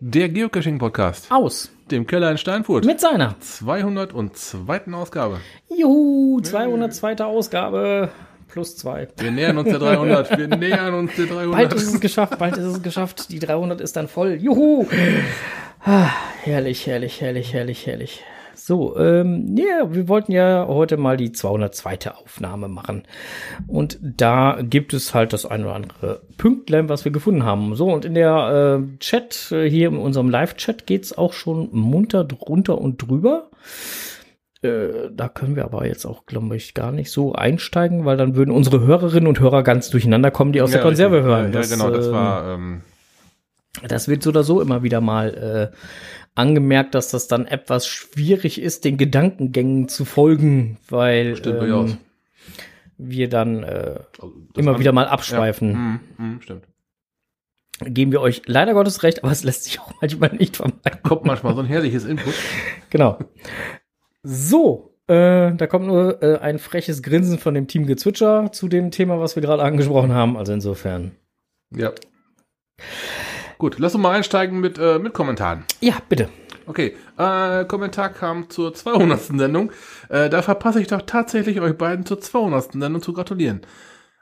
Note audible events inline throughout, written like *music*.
Der Geocaching-Podcast. Aus. Dem Keller in Steinfurt. Mit seiner 202. Ausgabe. Juhu, 202. Ausgabe plus zwei. Wir nähern uns der 300. Wir *laughs* nähern uns der 300. Bald ist es geschafft, bald ist es geschafft. Die 300 ist dann voll. Juhu. Ah, herrlich, herrlich, herrlich, herrlich, herrlich. So, ähm, ja, wir wollten ja heute mal die 202. Aufnahme machen. Und da gibt es halt das ein oder andere Pünktlein, was wir gefunden haben. So, und in der äh, Chat, äh, hier in unserem Live-Chat geht's auch schon munter drunter und drüber. Äh, da können wir aber jetzt auch, glaube ich, gar nicht so einsteigen, weil dann würden unsere Hörerinnen und Hörer ganz durcheinander kommen, die aus Ja, der Konserve richtig. hören. Ja, ja, genau, das ähm, war. Ähm, das wird so oder so immer wieder mal äh, angemerkt, dass das dann etwas schwierig ist, den Gedankengängen zu folgen, weil ähm, wir dann äh, also immer wieder mal abschweifen. Ja, mm, mm, stimmt. Geben wir euch leider Gottes recht, aber es lässt sich auch manchmal nicht vermeiden. Kommt manchmal so ein herrliches Input. *laughs* Genau. So, äh, da kommt nur äh, ein freches Grinsen von dem Team Gezwitscher zu dem Thema, was wir gerade angesprochen haben. Also insofern. Ja. Gut, lass uns mal einsteigen mit, äh, mit Kommentaren. Ja, bitte. Okay, äh, Kommentar kam zur 200. Sendung. Äh, da verpasse ich doch tatsächlich euch beiden zur 200. Sendung zu gratulieren.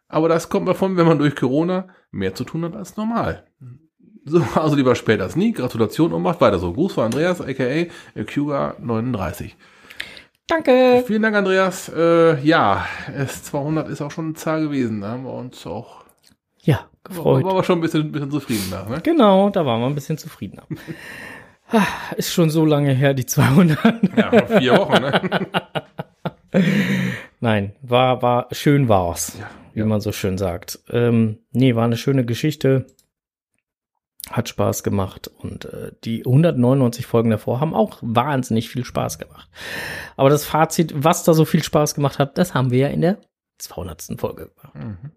Aber das kommt davon, wenn man durch Corona mehr zu tun hat als normal. So, also lieber später als nie. Gratulation und macht weiter so. Gruß von Andreas, aka Kuga39. Danke. Vielen Dank, Andreas. Äh, ja, S200 ist auch schon eine Zahl gewesen. Da haben wir uns auch, Ja, gefreut. waren wir schon ein bisschen, ein bisschen zufrieden nach, ne? Genau, da waren wir ein bisschen zufriedener. Ah, Ist schon so lange her, die 200. Ja, vier Wochen, ne? *laughs* Nein, war, war, schön war's, Ja, wie ja. man so schön sagt. Ähm, nee, war eine schöne Geschichte. Hat Spaß gemacht und äh, die 199 Folgen davor haben auch wahnsinnig viel Spaß gemacht. Aber das Fazit, was da so viel Spaß gemacht hat, das haben wir ja in der 200. Folge gemacht. Mhm.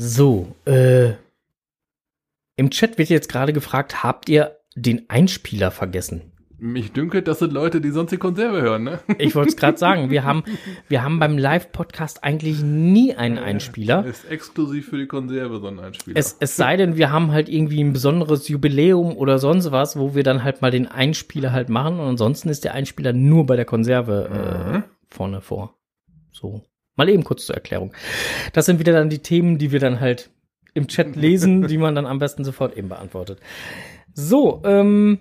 So, äh, im Chat wird jetzt gerade gefragt, habt ihr den Einspieler vergessen? Mich dünkelt, das sind Leute, die sonst die Konserve hören, ne? Ich wollte es *laughs* gerade sagen, wir haben, wir haben beim Live-Podcast eigentlich nie einen Einspieler. Ist exklusiv für die Konserve so ein Einspieler. Es, es sei denn, wir haben halt irgendwie ein besonderes Jubiläum oder sonst was, wo wir dann halt mal den Einspieler halt machen. Und ansonsten ist der Einspieler nur bei der Konserve äh, Mhm. vorne vor. So. Mal eben kurz zur Erklärung. Das sind wieder dann die Themen, die wir dann halt im Chat lesen, *laughs* die man dann am besten sofort eben beantwortet. So, ähm,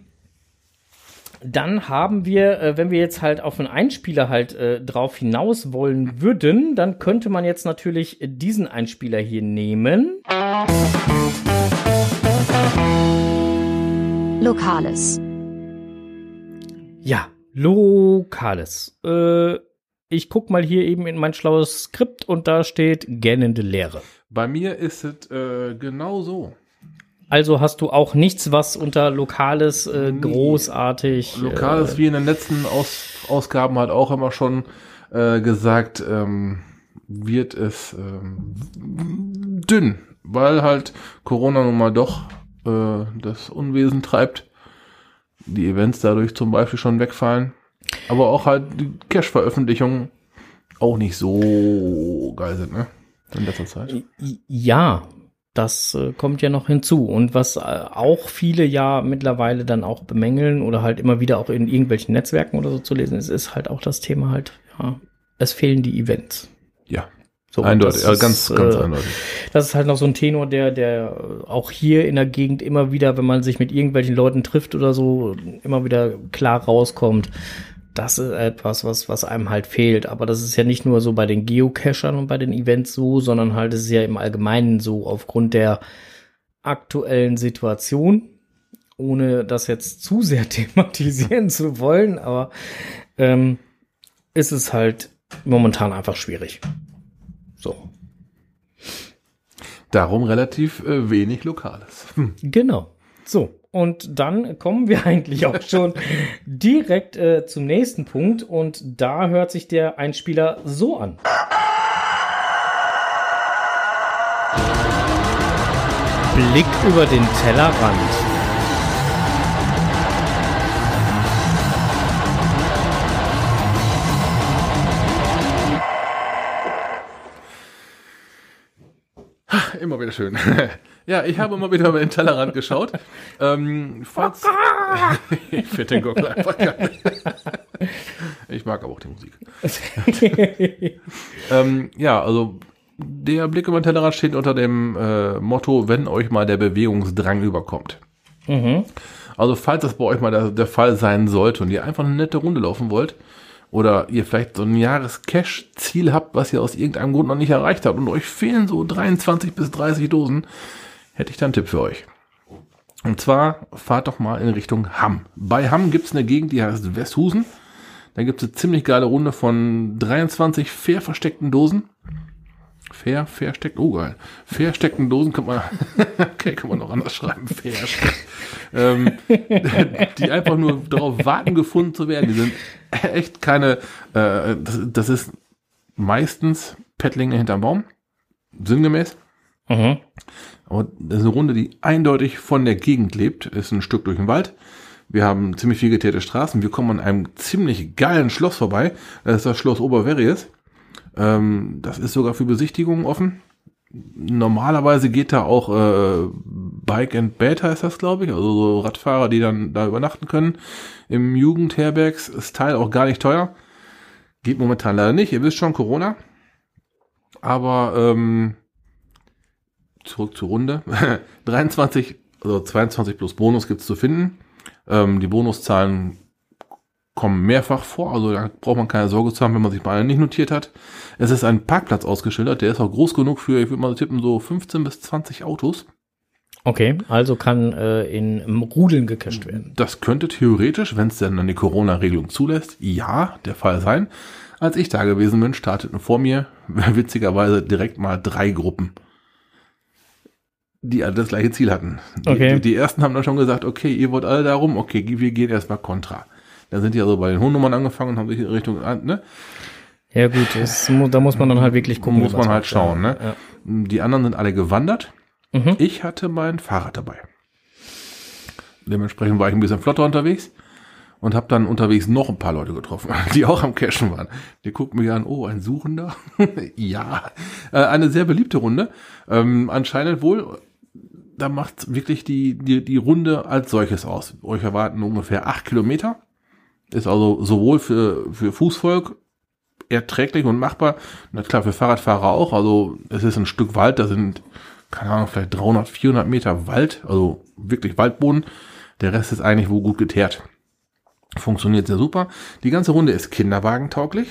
dann haben wir, äh, wenn wir jetzt halt auf einen Einspieler halt äh, drauf hinaus wollen würden, dann könnte man jetzt natürlich diesen Einspieler hier nehmen. Lokales. Ja, Lokales. Äh, ich guck mal hier eben in mein schlaues Skript und da steht gähnende Leere. Bei mir ist es äh, genau so. Also hast du auch nichts, was unter Lokales äh, Nee. großartig. Lokal äh, wie in den letzten Aus Ausgaben halt auch immer schon äh, gesagt, ähm, wird es ähm, dünn, weil halt Corona nun mal doch äh, das Unwesen treibt. Die Events dadurch zum Beispiel schon wegfallen. Aber auch halt die Cash-Veröffentlichungen auch nicht so geil sind, ne? In letzter Zeit. Ja, das äh, kommt ja noch hinzu. Und was äh, auch viele ja mittlerweile dann auch bemängeln oder halt immer wieder auch in irgendwelchen Netzwerken oder so zu lesen ist, ist halt auch das Thema halt, ja, es fehlen die Events. Ja, So, eindeutig, also ganz, ist, ganz äh, eindeutig. Das ist halt noch so ein Tenor, der, der auch hier in der Gegend immer wieder, wenn man sich mit irgendwelchen Leuten trifft oder so, immer wieder klar rauskommt. Das ist etwas, was, was einem halt fehlt. Aber das ist ja nicht nur so bei den Geocachern und bei den Events so, sondern halt es ist ja im Allgemeinen so aufgrund der aktuellen Situation, ohne das jetzt zu sehr *laughs* thematisieren zu wollen, aber ähm, ist es halt momentan einfach schwierig. So. Darum relativ äh, wenig Lokales. Hm. Genau. So, und dann kommen wir *laughs* eigentlich auch schon direkt äh, zum nächsten Punkt und da hört sich der Einspieler so an. Blick über den Tellerrand. Immer wieder schön. *laughs* Ja, ich habe mal wieder über den Tellerrand geschaut. Ähm, falls *laughs* ich finde den Gockel einfach geil. ich mag aber auch die Musik. *laughs* ähm, ja, also der Blick über den Tellerrand steht unter dem äh, Motto, wenn euch mal der Bewegungsdrang überkommt. Mhm. Also falls das bei euch mal der, der Fall sein sollte und ihr einfach eine nette Runde laufen wollt oder ihr vielleicht so ein Jahres-Cash-Ziel habt, was ihr aus irgendeinem Grund noch nicht erreicht habt und euch fehlen so 23 bis 30 Dosen, hätte ich da einen Tipp für euch. Und zwar fahrt doch mal in Richtung Hamm. Bei Hamm gibt es eine Gegend, die heißt Westhusen. Da gibt es eine ziemlich geile Runde von 23 fair versteckten Dosen. Fair, versteckt, oh geil. Versteckten Dosen kann man, *laughs* okay, kann man noch anders schreiben. Versteckt. ähm, *laughs* die einfach nur darauf warten, gefunden zu werden. Die sind echt keine, äh, das, das ist meistens Pettlinge hinterm Baum. Sinngemäß. Mhm. Aber das ist eine Runde, die eindeutig von der Gegend lebt. Ist ein Stück durch den Wald. Wir haben ziemlich viel geteerte Straßen. Wir kommen an einem ziemlich geilen Schloss vorbei. Das ist das Schloss Oberverries. Ähm, das ist sogar für Besichtigungen offen. Normalerweise geht da auch äh, Bike and Bed heißt das, glaube ich. Also so Radfahrer, die dann da übernachten können. Im Jugendherbergs-Style auch gar nicht teuer. Geht momentan leider nicht. Ihr wisst schon, Corona. Aber ähm, zurück zur Runde. *laughs* 23, also 22 plus Bonus gibt's zu finden. Ähm, die Bonuszahlen kommen mehrfach vor, also da braucht man keine Sorge zu haben, wenn man sich mal nicht notiert hat. Es ist ein Parkplatz ausgeschildert, der ist auch groß genug für, ich würde mal tippen, so 15 bis 20 Autos. Okay, also kann äh, in Rudeln gecached werden. Das könnte theoretisch, wenn es denn dann die Corona-Regelung zulässt, ja, der Fall sein. Als ich da gewesen bin, starteten vor mir *laughs* witzigerweise direkt mal drei Gruppen die alle das gleiche Ziel hatten. Die, Okay. die, die ersten haben dann schon gesagt, okay, ihr wollt alle darum, okay, wir gehen erstmal kontra. Dann sind die also bei den Hundnummern angefangen und haben sich in Richtung, ne? Ja gut, das, da muss man dann halt wirklich gucken. Muss man halt schauen, ne? Ja. Die anderen sind alle gewandert. Mhm. Ich hatte mein Fahrrad dabei. Dementsprechend war ich ein bisschen flotter unterwegs und habe dann unterwegs noch ein paar Leute getroffen, *laughs* die auch am Cashen waren. Die gucken mich an, oh, ein Suchender. *laughs* ja, äh, eine sehr beliebte Runde. Ähm, anscheinend wohl, da macht wirklich die, die, die Runde als solches aus. Euch erwarten ungefähr acht Kilometer. Ist also sowohl für, für Fußvolk erträglich und machbar. Na klar, für Fahrradfahrer auch. Also es ist ein Stück Wald, da sind, keine Ahnung, vielleicht 300, 400 Meter Wald, also wirklich Waldboden. Der Rest ist eigentlich wo gut geteert. Funktioniert sehr super. Die ganze Runde ist kinderwagentauglich.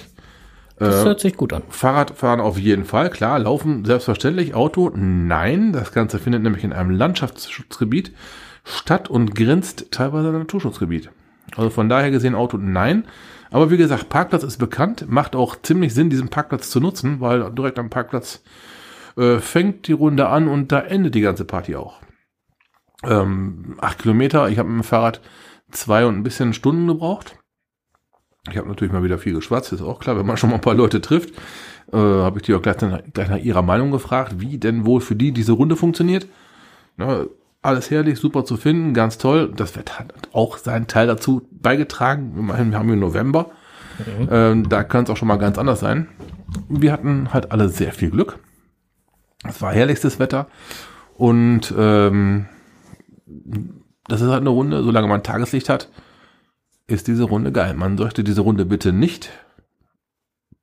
Das Äh, hört sich gut an. Fahrradfahren auf jeden Fall, klar. Laufen selbstverständlich. Auto, nein. Das Ganze findet nämlich in einem Landschaftsschutzgebiet statt und grenzt teilweise an ein Naturschutzgebiet. Also von daher gesehen Auto, nein. Aber wie gesagt, Parkplatz ist bekannt. Macht auch ziemlich Sinn, diesen Parkplatz zu nutzen, weil direkt am Parkplatz äh, fängt die Runde an und da endet die ganze Party auch. Ähm, acht Kilometer. Ich habe mit dem Fahrrad zwei und ein bisschen Stunden gebraucht. Ich habe natürlich mal wieder viel geschwatzt, ist auch klar, wenn man schon mal ein paar Leute trifft, äh, habe ich die auch gleich, nach- gleich nach ihrer Meinung gefragt, wie denn wohl für die diese Runde funktioniert. Na, alles herrlich, super zu finden, ganz toll. Das Wetter hat auch seinen Teil dazu beigetragen. Immerhin, wir haben hier November. Ähm, da kann es auch schon mal ganz anders sein. Wir hatten halt alle sehr viel Glück. Es war herrlichstes Wetter. Und ähm, das ist halt eine Runde, solange man Tageslicht hat, ist diese Runde geil. Man sollte diese Runde bitte nicht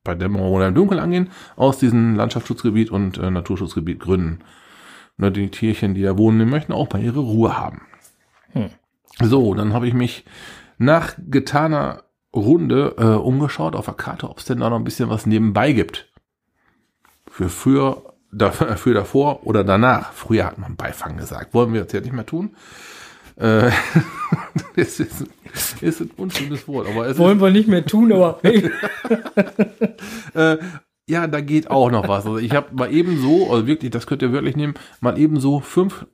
bei Dämmerung oder im Dunkeln angehen, aus diesem Landschaftsschutzgebiet und äh, Naturschutzgebiet gründen. Nur die Tierchen, die da wohnen, die möchten auch mal ihre Ruhe haben. Hm. So, dann habe ich mich nach getaner Runde äh, umgeschaut auf der Karte, ob es denn da noch ein bisschen was nebenbei gibt. Für früher, da, *laughs* für davor oder danach. Früher hat man Beifang gesagt. Wollen wir jetzt ja nicht mehr tun. Äh, *laughs* das ist, ist ein unschönes Wort, aber es Wollen wir nicht mehr tun, aber *laughs* hey. äh, ja, da geht auch noch was. Also ich habe mal eben so, also wirklich, das könnt ihr wirklich nehmen, mal eben so fünf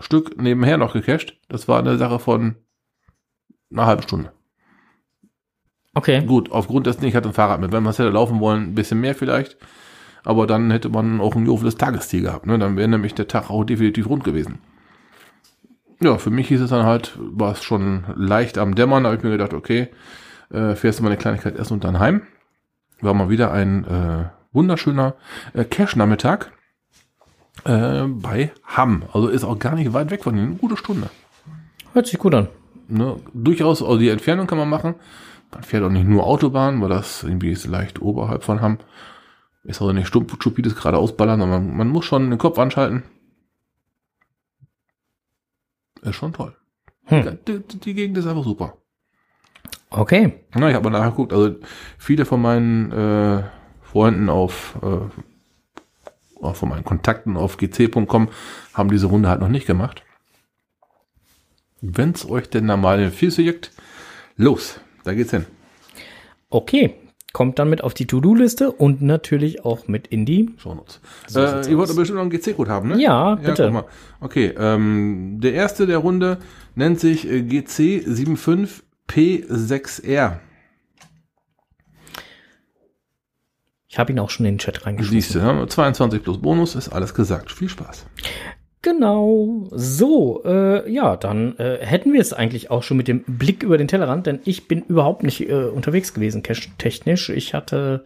Stück nebenher noch gecached. Das war eine Sache von einer halben Stunde. Okay. Gut, aufgrund dessen, ich hatte ein Fahrrad mit. Wenn man es hätte laufen wollen, ein bisschen mehr vielleicht. Aber dann hätte man auch ein joviales Tagesziel gehabt. Ne? Dann wäre nämlich der Tag auch definitiv rund gewesen. Ja, für mich hieß es dann halt, war es schon leicht am Dämmern. Da habe ich mir gedacht, okay, äh, fährst du mal eine Kleinigkeit essen und dann heim. War mal wieder ein äh, wunderschöner äh, Cash-Nachmittag. Äh, bei Hamm. Also ist auch gar nicht weit weg von Ihnen. Eine gute Stunde. Hört sich gut an. Ne? Durchaus, also die Entfernung kann man machen. Man fährt auch nicht nur Autobahn, weil das irgendwie ist leicht oberhalb von Hamm. Ist also nicht stumpf, stupides geradeaus ballern, sondern man, man muss schon den Kopf anschalten. Ist schon toll. Hm. Die, die, die Gegend ist einfach super. Okay. Na, ich habe mal nachgeguckt, also viele von meinen äh, Freunden auf, äh, auch von meinen Kontakten auf gc.com haben diese Runde halt noch nicht gemacht. Wenn's euch denn da mal in Füße juckt, los, da geht's hin. Okay. Kommt dann mit auf die To-Do-Liste und natürlich auch mit in die. Shownotes. So äh, ihr wollt aus. bestimmt noch einen GC-Code haben, ne? Ja, bitte. mal. Okay, ähm, der erste der Runde nennt sich äh, GC75P6R. Ich habe ihn auch schon in den Chat reingeschrieben. Siehst du, ne? 22 plus Bonus ist alles gesagt. Viel Spaß. Genau. So, äh, ja, dann äh, hätten wir es eigentlich auch schon mit dem Blick über den Tellerrand, denn ich bin überhaupt nicht äh, unterwegs gewesen, technisch. Ich hatte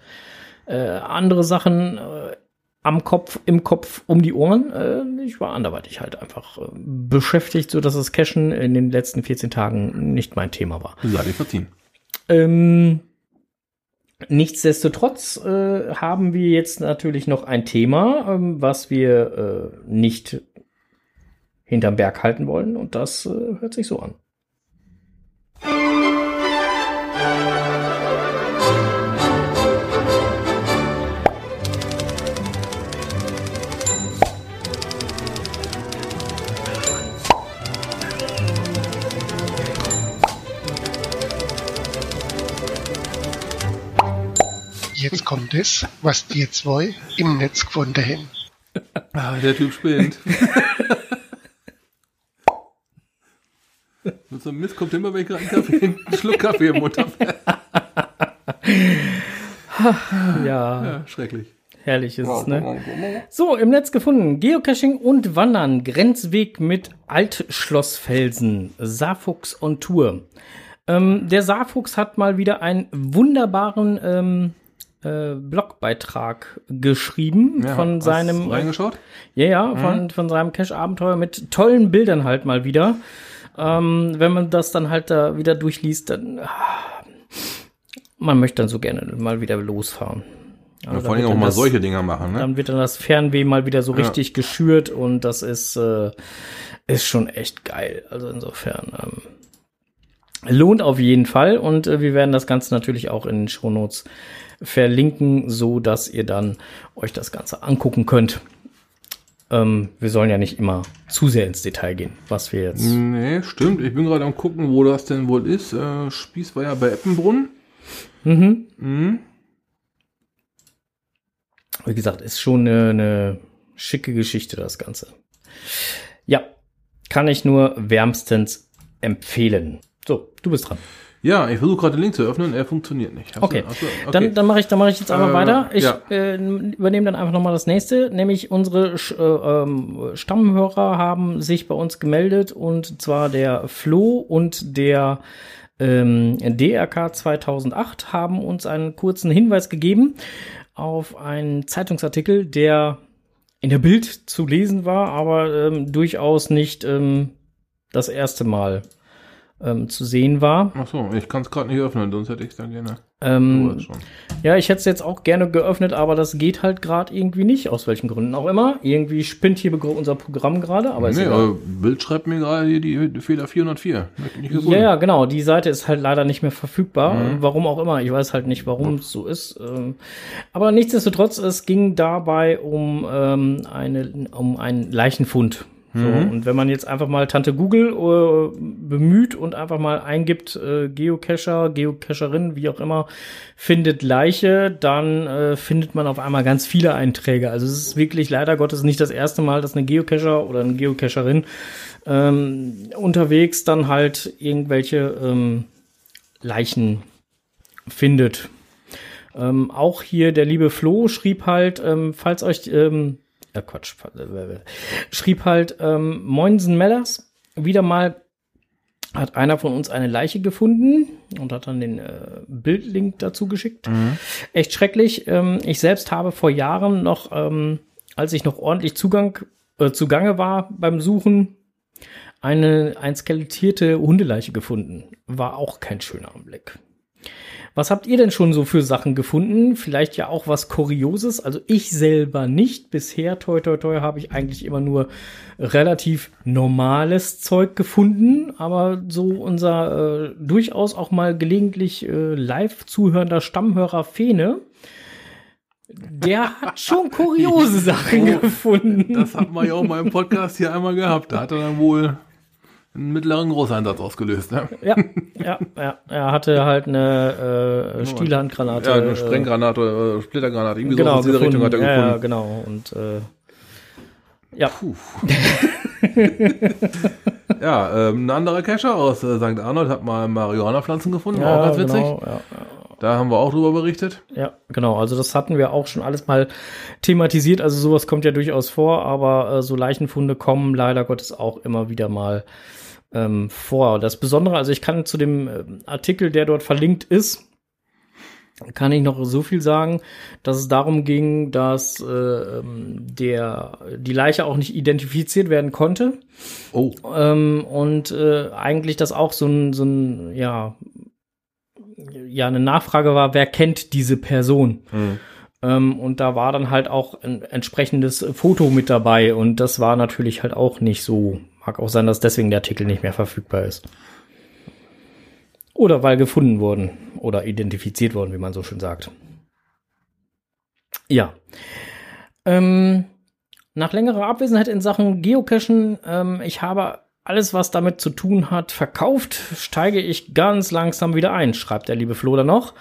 äh, andere Sachen äh, am Kopf, im Kopf, um die Ohren. Äh, ich war anderweitig halt einfach äh, beschäftigt, so dass das Cashen in den letzten 14 Tagen nicht mein Thema war. Sei dir verziehen. Ähm, nichtsdestotrotz äh, haben wir jetzt natürlich noch ein Thema, ähm, was wir äh, nicht hinterm Berg halten wollen und das äh, hört sich so an. Jetzt kommt es, was die zwei im Netz gefunden haben. Ah, der Typ spinnt. *laughs* Mit so einem Mist kommt immer, wenn ich gerade einen, Kaffee, einen Schluck Kaffee im Mund habe. *laughs* Ja, Ja, schrecklich. herrlich ist es, ne? So, im Netz gefunden. Geocaching und Wandern. Grenzweg mit Altschlossfelsen. Saarfuchs on Tour. Ähm, der Saarfuchs hat mal wieder einen wunderbaren ähm, äh, Blogbeitrag geschrieben Ja, von hast seinem Reingeschaut? Ja, ja, von, von seinem Cache-Abenteuer mit tollen Bildern halt mal wieder. Ähm, wenn man das dann halt da wieder durchliest, dann ah, man möchte dann so gerne mal wieder losfahren. Ja, Also vor allem auch mal das- solche Dinger machen, ne? Dann wird dann das Fernweh mal wieder so Ja. richtig geschürt und das ist, äh, ist schon echt geil. Also insofern ähm, lohnt auf jeden Fall und äh, wir werden das Ganze natürlich auch in den Shownotes verlinken, so dass ihr dann euch das Ganze angucken könnt. Ähm, wir sollen ja nicht immer zu sehr ins Detail gehen, was wir jetzt. Nee, stimmt. Ich bin gerade am gucken, wo das denn wohl ist. Äh, Spieß war ja bei Eppenbrunn. Mhm. Mhm. Wie gesagt, ist schon eine, eine schicke Geschichte, das Ganze. Ja, kann ich nur wärmstens empfehlen. So, du bist dran. Ja, ich versuche gerade den Link zu öffnen, er funktioniert nicht. Hast Okay, du- du- okay. dann, dann mache ich, dann mache ich jetzt einfach Äh, weiter. Ich ja. äh, übernehme dann einfach nochmal das nächste, nämlich unsere äh, ähm, Stammhörer haben sich bei uns gemeldet und zwar der Flo und der ähm, DRK 2008 haben uns einen kurzen Hinweis gegeben auf einen Zeitungsartikel, der in der Bild zu lesen war, aber ähm, durchaus nicht ähm, das erste Mal ähm, zu sehen war. Ach so, ich kann es gerade nicht öffnen, sonst hätte ich es dann gerne. Ähm, ja, ich hätte es jetzt auch gerne geöffnet, aber das geht halt gerade irgendwie nicht, aus welchen Gründen auch immer. Irgendwie spinnt hier unser Programm gerade, aber ist Nee, aber Bild schreibt mir gerade hier die Fehler 404. Möchte ich nicht Ja, ja, genau. Die Seite ist halt leider nicht mehr verfügbar. Mhm. Warum auch immer. Ich weiß halt nicht, warum es so ist. Ähm, Aber nichtsdestotrotz, es ging dabei um, ähm, eine, um einen Leichenfund. So, Mhm. und wenn man jetzt einfach mal Tante Google äh, bemüht und einfach mal eingibt, äh, Geocacher, Geocacherin, wie auch immer, findet Leiche, dann äh, findet man auf einmal ganz viele Einträge. Also es ist wirklich leider Gottes nicht das erste Mal, dass eine Geocacher oder eine Geocacherin ähm, unterwegs dann halt irgendwelche ähm, Leichen findet. Ähm, auch hier der liebe Flo schrieb halt, ähm, falls euch, ähm, äh Quatsch, äh, schrieb halt, ähm, Moinsen Mellers, wieder mal hat einer von uns eine Leiche gefunden und hat dann den äh, Bildlink dazu geschickt. Echt schrecklich. Ähm, ich selbst habe vor Jahren noch ähm, als ich noch ordentlich Zugang äh, zugange war beim Suchen, eine ein skelettierte Hundeleiche gefunden. War auch kein schöner Anblick. Was habt ihr denn schon so für Sachen gefunden? Vielleicht ja auch was Kurioses. Also ich selber nicht. Bisher, toi, toi, toi, habe ich eigentlich immer nur relativ normales Zeug gefunden. Aber so unser äh, durchaus auch mal gelegentlich äh, live zuhörender Stammhörer Fene, der hat schon kuriose *laughs* Sachen gefunden. Das hat man ja auch mal im Podcast hier einmal gehabt. Da hat er dann wohl einen mittleren Großeinsatz ausgelöst. Ne? Ja, *laughs* ja, ja. Er hatte halt eine äh, Stielhandgranate. Ja, äh, eine Sprenggranate oder äh, Splittergranate. Irgendwie genau, sowas in gefunden. Richtung hat er ja, ja, gefunden. genau. Und äh, ja, Puh. *laughs* ja, ähm, ein anderer Cacher aus äh, St. Arnold hat mal Marihuana-Pflanzen gefunden. ja auch ganz witzig. Genau, ja, Da haben wir auch drüber berichtet. ja, genau. Also das hatten wir auch schon alles mal thematisiert. Also sowas kommt ja durchaus vor, aber äh, so Leichenfunde kommen leider Gottes auch immer wieder mal ähm, vor. Das Besondere, also ich kann zu dem äh, Artikel, der dort verlinkt ist, kann ich noch so viel sagen, dass es darum ging, dass äh, ähm, der die Leiche auch nicht identifiziert werden konnte. Oh, Ähm, und äh, eigentlich das auch so ein, so ein, ja, ja, eine Nachfrage war, wer kennt diese Person? Mhm. Ähm, und da war dann halt auch ein entsprechendes Foto mit dabei und das war natürlich halt auch nicht so. Mag auch sein, dass deswegen der Artikel nicht mehr verfügbar ist. Oder weil gefunden wurden oder identifiziert worden, wie man so schön sagt. Ja. Ähm, nach längerer Abwesenheit in Sachen Geocachen, ähm, ich habe alles, was damit zu tun hat, verkauft, steige ich ganz langsam wieder ein, schreibt der liebe Flo da noch.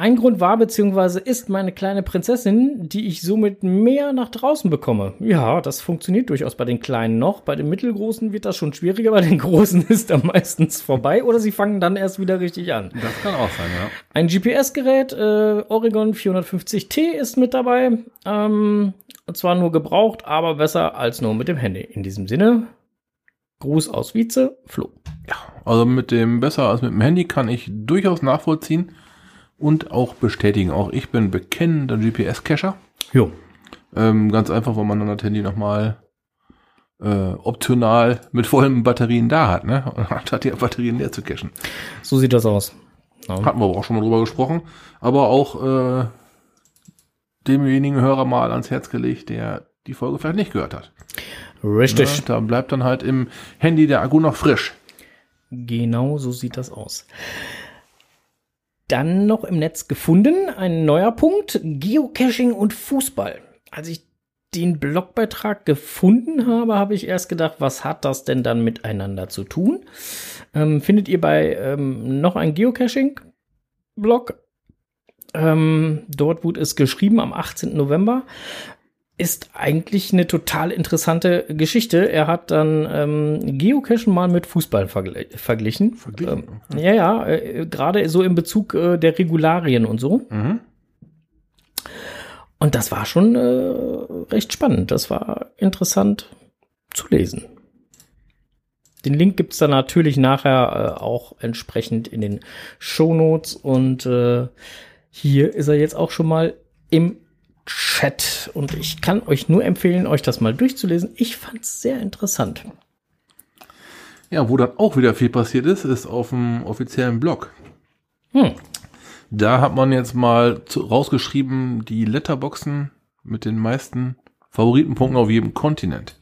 Ein Grund war bzw. ist meine kleine Prinzessin, die ich somit mehr nach draußen bekomme. Ja, das funktioniert durchaus bei den Kleinen noch. Bei den Mittelgroßen wird das schon schwieriger, bei den Großen *laughs* ist da meistens vorbei oder sie fangen dann erst wieder richtig an. das kann auch sein, ja. Ein GPS-Gerät, äh, Oregon 450T ist mit dabei. Ähm, zwar nur gebraucht, aber besser als nur mit dem Handy. In diesem Sinne, Gruß aus Vize, Flo. Also mit dem besser als mit dem Handy kann ich durchaus nachvollziehen und auch bestätigen. Auch ich bin bekennender GPS-Cacher. Jo. Ähm, ganz einfach, weil man dann das Handy nochmal äh, optional mit vollen Batterien da hat, ne? *laughs* Und hat die Batterien leer zu cachen. So sieht das aus. Ja. Hatten wir aber auch schon mal drüber gesprochen. Aber auch äh, demjenigen Hörer mal ans Herz gelegt, der die Folge vielleicht nicht gehört hat. Richtig. Ne? Da bleibt dann halt im Handy der Akku noch frisch. Genau so sieht das aus. Dann noch im Netz gefunden, ein neuer Punkt, Geocaching und Fußball. Als ich den Blogbeitrag gefunden habe, habe ich erst gedacht, was hat das denn dann miteinander zu tun? Ähm, findet ihr bei ähm, noch ein Geocaching-Blog? Ähm, dort wurde es geschrieben am 18. November. Ist eigentlich eine total interessante Geschichte. Er hat dann ähm, Geocachen mal mit Fußball vergl verglichen. Verglichen? Ähm, ja, ja, äh, gerade so in Bezug äh, der Regularien und so. Mhm. Und das war schon äh, recht spannend. Das war interessant zu lesen. Den Link gibt's dann natürlich nachher äh, auch entsprechend in den Shownotes. Und äh, hier ist er jetzt auch schon mal im Chat. Und ich kann euch nur empfehlen, euch das mal durchzulesen. Ich fand's sehr interessant. Ja, wo dann auch wieder viel passiert ist, ist auf dem offiziellen Blog. Hm. Da hat man jetzt mal zu, rausgeschrieben, die Letterboxen mit den meisten Favoritenpunkten auf jedem Kontinent.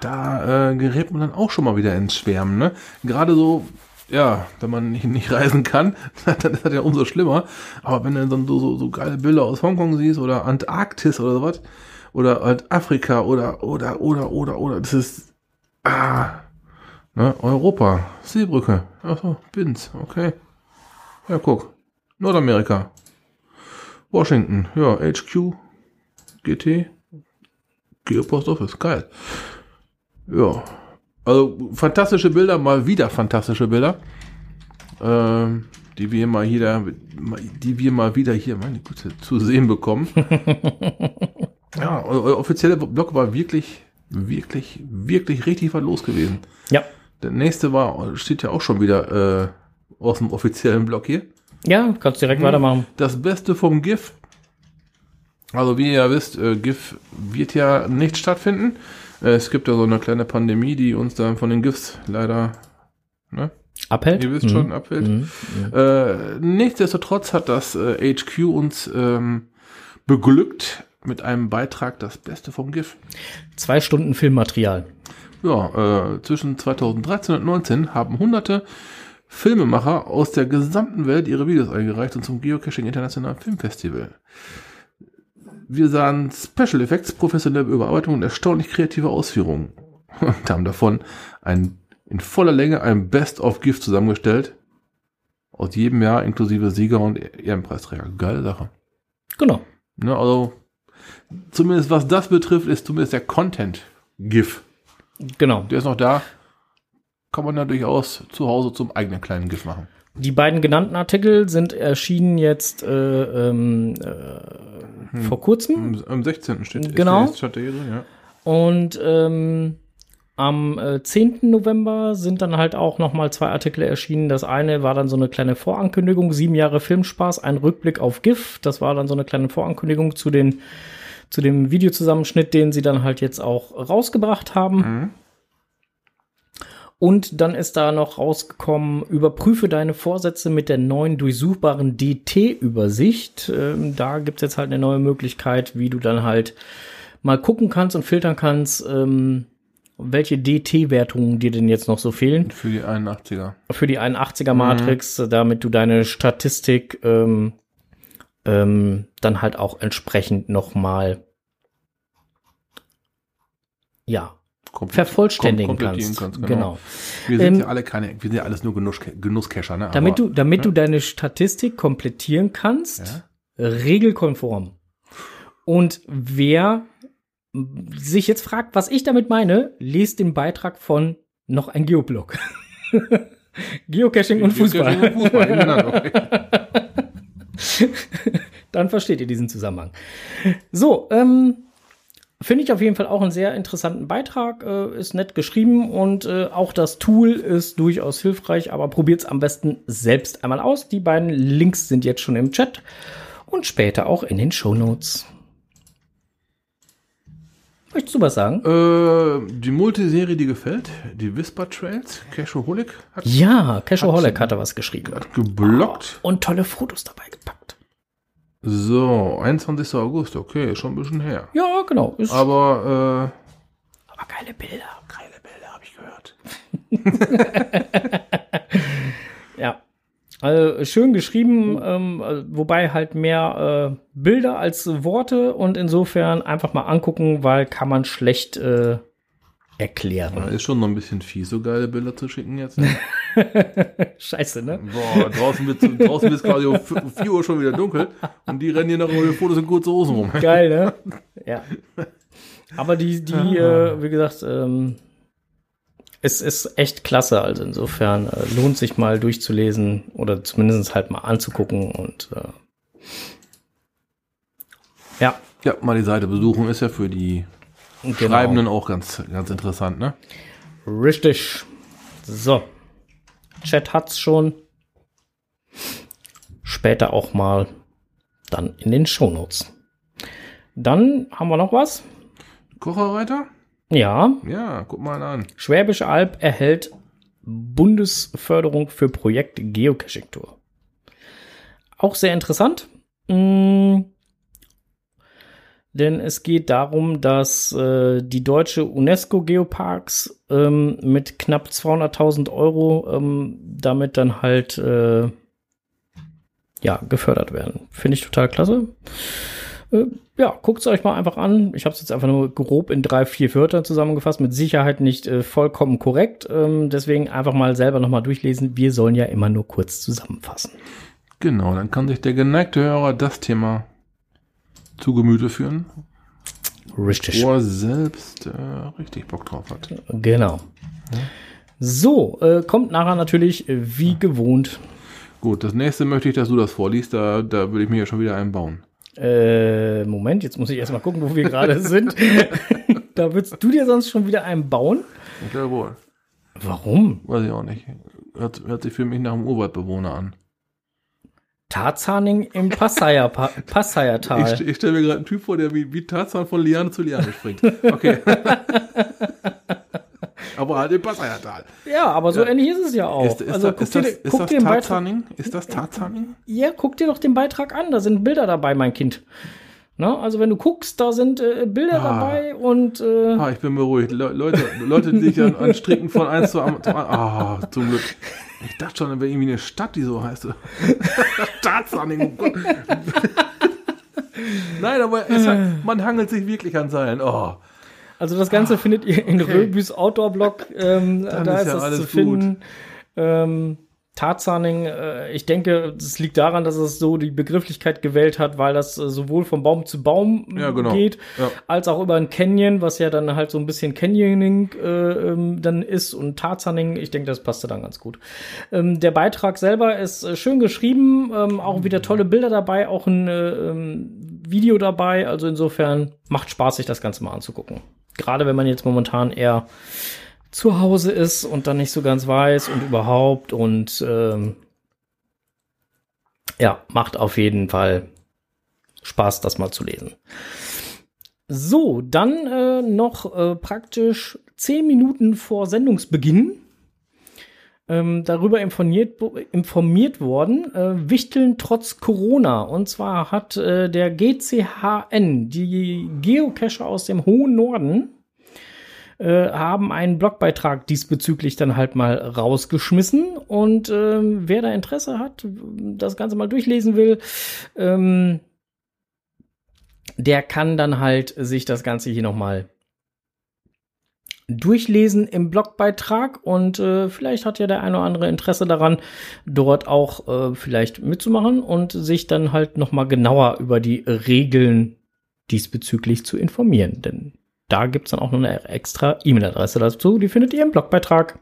Da äh, gerät man dann auch schon mal wieder ins Schwärmen. Ne? Gerade so, ja, wenn man nicht, nicht reisen kann, *laughs* dann ist das ja umso schlimmer. Aber wenn du dann so, so, so geile Bilder aus Hongkong siehst oder Antarktis oder sowas, oder halt Afrika oder, oder, oder, oder, oder, das ist, ah, ne, Europa, Seebrücke, achso, Binz, okay. Ja, guck. Nordamerika. Washington. Ja, HQ. GT. Geopost Office. Geil. Ja. Also fantastische Bilder, mal wieder fantastische Bilder. Ähm, die wir mal hier, die wir mal wieder hier, meine Güte, zu sehen bekommen. *laughs* ja, euer offizieller Blog war wirklich, wirklich, wirklich richtig was los gewesen. Ja. Der nächste war, steht ja auch schon wieder äh, aus dem offiziellen Blog hier. Ja, kannst direkt Mhm. weitermachen. Das Beste vom GIF. Also wie ihr ja wisst, äh, GIF wird ja nicht stattfinden. Äh, es gibt ja so eine kleine Pandemie, die uns dann von den GIFs leider, ne? Abhält? Ihr wisst schon, abhält. Mhm. Äh, nichtsdestotrotz hat das äh, HQ uns ähm, beglückt mit einem Beitrag das Beste vom GIF. Zwei Stunden Filmmaterial. Ja, äh, zwischen 2013 und 2019 haben hunderte Filmemacher aus der gesamten Welt ihre Videos eingereicht und zum Geocaching Internationalen Filmfestival. Wir sahen Special Effects, professionelle Überarbeitung und erstaunlich kreative Ausführungen. *laughs* Und haben davon ein, in voller Länge ein Best of Gift zusammengestellt. Aus jedem Jahr inklusive Sieger und Ehrenpreisträger. Geile Sache. Genau. Ne, also, zumindest was das betrifft, ist zumindest der Content GIF. Genau. Der ist noch da. Kann man da durchaus zu Hause zum eigenen kleinen GIF machen. Die beiden genannten Artikel sind erschienen jetzt äh, ähm, äh, vor kurzem. Am, am 16. steht Genau. Steht drin, ja. Und ähm, am äh, 10. November sind dann halt auch noch mal zwei Artikel erschienen. Das eine war dann so eine kleine Vorankündigung, sieben Jahre Filmspaß, ein Rückblick auf GIF. Das war dann so eine kleine Vorankündigung zu den zu dem Videozusammenschnitt, den sie dann halt jetzt auch rausgebracht haben. Mhm. Und dann ist da noch rausgekommen, überprüfe deine Vorsätze mit der neuen durchsuchbaren DT-Übersicht. Ähm, da gibt's jetzt halt eine neue Möglichkeit, wie du dann halt mal gucken kannst und filtern kannst, ähm, welche DT-Wertungen dir denn jetzt noch so fehlen Für die 81er. für die 81er Matrix, damit du deine Statistik ähm, ähm, dann halt auch entsprechend noch mal ja vervollständigen kom- kannst. kannst, genau. Wir sind Ähm, ja alle keine, wir sind ja alles nur Genuss, Genusscacher, ne? Damit Aber- du, damit du deine Statistik komplettieren kannst, regelkonform. Und wer sich jetzt fragt, was ich damit meine, lest den Beitrag von noch ein Geoblog. *laughs* Geocaching und Fußball. Geocaching und Fußball, genau. *laughs* Dann versteht ihr diesen Zusammenhang. So, ähm, finde ich auf jeden Fall auch einen sehr interessanten Beitrag. Äh, ist nett geschrieben und äh, auch das Tool ist durchaus hilfreich, aber probiert es am besten selbst einmal aus. Die beiden Links sind jetzt schon im Chat und später auch in den Show Notes. Möchtest du was sagen? Äh, die Multiserie, die gefällt, die Whisper Trails, Cashaholic hat, Ja, Cashaholic hat da was geschrieben. hat geblockt. Und tolle Fotos dabei gepackt. So, 21. August, okay, schon ein bisschen her. Ja, genau. Ist Aber, aber geile Bilder. äh, geile Bilder, habe ich gehört. *laughs* Ja. Also schön geschrieben, ähm, äh, wobei halt mehr äh, Bilder als Worte und insofern einfach mal angucken, weil kann man schlecht äh, erklären. Ist schon noch ein bisschen fies, so geile Bilder zu schicken jetzt. Ne? *laughs* Scheiße, ne? Boah, draußen wird draußen wird's quasi um 4 Uhr schon wieder dunkel und die rennen hier noch über die Fotos in kurze Hosen rum. Geil, ne? *laughs* Ja. Aber die, die, äh, wie gesagt, ähm, es ist echt klasse. Also insofern äh, lohnt sich mal durchzulesen oder zumindest halt mal anzugucken und äh, ja, Ja, mal die Seite besuchen ist ja für die genau. Schreibenden auch ganz, ganz interessant, ne? Richtig. So. Chat hat's schon. Später auch mal dann in den Shownotes. Dann haben wir noch was. Kocherreiter? Ja, Ja, guck mal an. Schwäbische Alb erhält Bundesförderung für Projekt Geocaching Tour. Auch sehr interessant. Mm, denn es geht darum, dass äh, die deutsche UNESCO Geoparks ähm, mit knapp 200.000 Euro ähm, damit dann halt äh, ja gefördert werden. Finde ich total klasse. Äh, ja, guckt es euch mal einfach an. Ich habe es jetzt einfach nur grob in drei, vier Wörtern zusammengefasst. Mit Sicherheit nicht äh, vollkommen korrekt. Ähm, deswegen einfach mal selber nochmal durchlesen. Wir sollen ja immer nur kurz zusammenfassen. Genau, dann kann sich der geneigte Hörer das Thema zu Gemüte führen, Richtig. wo er selbst äh, richtig Bock drauf hat. Genau. So, äh, kommt nachher natürlich äh, wie gewohnt. Gut, das nächste möchte ich, dass du das vorliest, da, da würde ich mir ja schon wieder einbauen. Äh, Moment, jetzt muss ich erstmal gucken, wo wir gerade *laughs* sind. da würdest du dir sonst schon wieder einen bauen. Jawohl. Warum? Weiß ich auch nicht. Hört, hört sich für mich nach einem Urwaldbewohner an. Tarzaning im Passeier, Pa- Passeiertal. Ich, ich stelle mir gerade einen Typ vor, der wie, wie Tarzan von Liane zu Liane springt. Okay. Aber halt im Passaiertal. Ja, aber so ähnlich ist es ja auch. Ist, ist, also das, ist, dir, das, guck dir den Beitrag, Tarzaning? Ist das Tarzaning? ja, guck dir doch den Beitrag an. Da sind Bilder dabei, mein Kind. Ne? Also wenn du guckst, da sind äh, Bilder Ah. dabei und äh, Ah, ich bin beruhigt. Le Leute, Leute, die sich an, an Stricken von eins zu am- zum Ah, zum Glück. Ich dachte schon, da wäre irgendwie eine Stadt, die so heißt. *laughs* Tarzaning. oh. *laughs* Nein, aber hat, man hangelt sich wirklich an Seilen. Oh. also das Ganze findet ihr in Röbüs Outdoor-Blog. Ähm, da ist ist ja das alles zu gut. finden. Ähm, Tarzaning, äh, ich denke, das liegt daran, dass es so die Begrifflichkeit gewählt hat, weil das äh, sowohl von Baum zu Baum Ja, genau. geht, Ja. als auch über ein Canyon, was ja dann halt so ein bisschen Canyoning äh, ähm, dann ist und Tarzaning, ich denke, das passte dann ganz gut. Ähm, der Beitrag selber ist äh, schön geschrieben, ähm, auch wieder tolle Bilder dabei, auch ein äh, ähm, Video dabei, also insofern macht Spaß, sich das Ganze mal anzugucken. Gerade wenn man jetzt momentan eher zu Hause ist und dann nicht so ganz weiß und überhaupt und ähm, ja, macht auf jeden Fall Spaß, das mal zu lesen. So, dann äh, noch äh, praktisch zehn Minuten vor Sendungsbeginn ähm, darüber informiert, informiert worden, äh, Wichteln trotz Corona. Und zwar hat äh, der GCHN, die Geocacher aus dem hohen Norden, äh, haben einen Blogbeitrag diesbezüglich dann halt mal rausgeschmissen. Und ähm, wer da Interesse hat, das Ganze mal durchlesen will, ähm, der kann dann halt sich das Ganze hier nochmal durchlesen im Blogbeitrag und äh, vielleicht hat ja der eine oder andere Interesse daran, dort auch äh, vielleicht mitzumachen und sich dann halt nochmal genauer über die Regeln diesbezüglich zu informieren. Denn da gibt's dann auch noch eine extra E-Mail-Adresse dazu, die findet ihr im Blogbeitrag.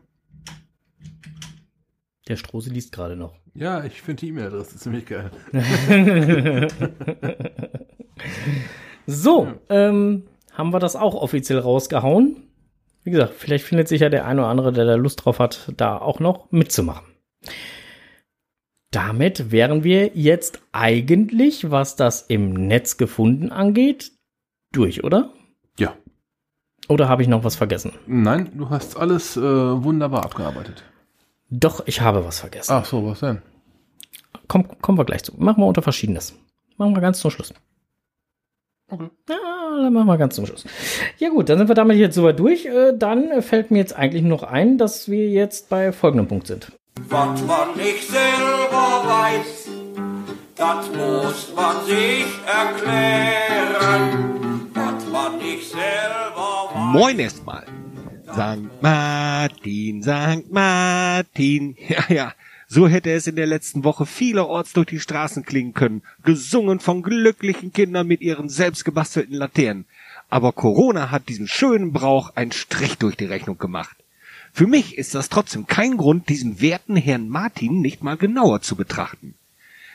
Der Strose liest gerade noch. *laughs* Ja, ich finde die E-Mail-Adresse ziemlich geil. *laughs* So, ähm, haben wir das auch offiziell rausgehauen. Wie gesagt, vielleicht findet sich ja der eine oder andere, der da Lust drauf hat, da auch noch mitzumachen. Damit wären wir jetzt eigentlich, was das im Netz gefunden angeht, durch, oder? Oder habe ich noch was vergessen? Nein, du hast alles äh, wunderbar abgearbeitet. Doch, ich habe was vergessen. Ach so, was denn? Komm, kommen wir gleich zu. Machen wir unter Verschiedenes. Machen wir ganz zum Schluss. Okay. Ja, dann machen wir ganz zum Schluss. Ja gut, dann sind wir damit jetzt soweit durch. Äh, Dann fällt mir jetzt eigentlich nur noch ein, dass wir jetzt bei folgendem Punkt sind. Was man nicht selber weiß, das muss man sich erklären. Moin erstmal. Sankt Martin, Sankt Martin. *laughs* Ja, ja. So hätte es in der letzten Woche vielerorts durch die Straßen klingen können, gesungen von glücklichen Kindern mit ihren selbstgebastelten Laternen. Aber Corona hat diesem schönen Brauch einen Strich durch die Rechnung gemacht. Für mich ist das trotzdem kein Grund, diesen werten Herrn Martin nicht mal genauer zu betrachten.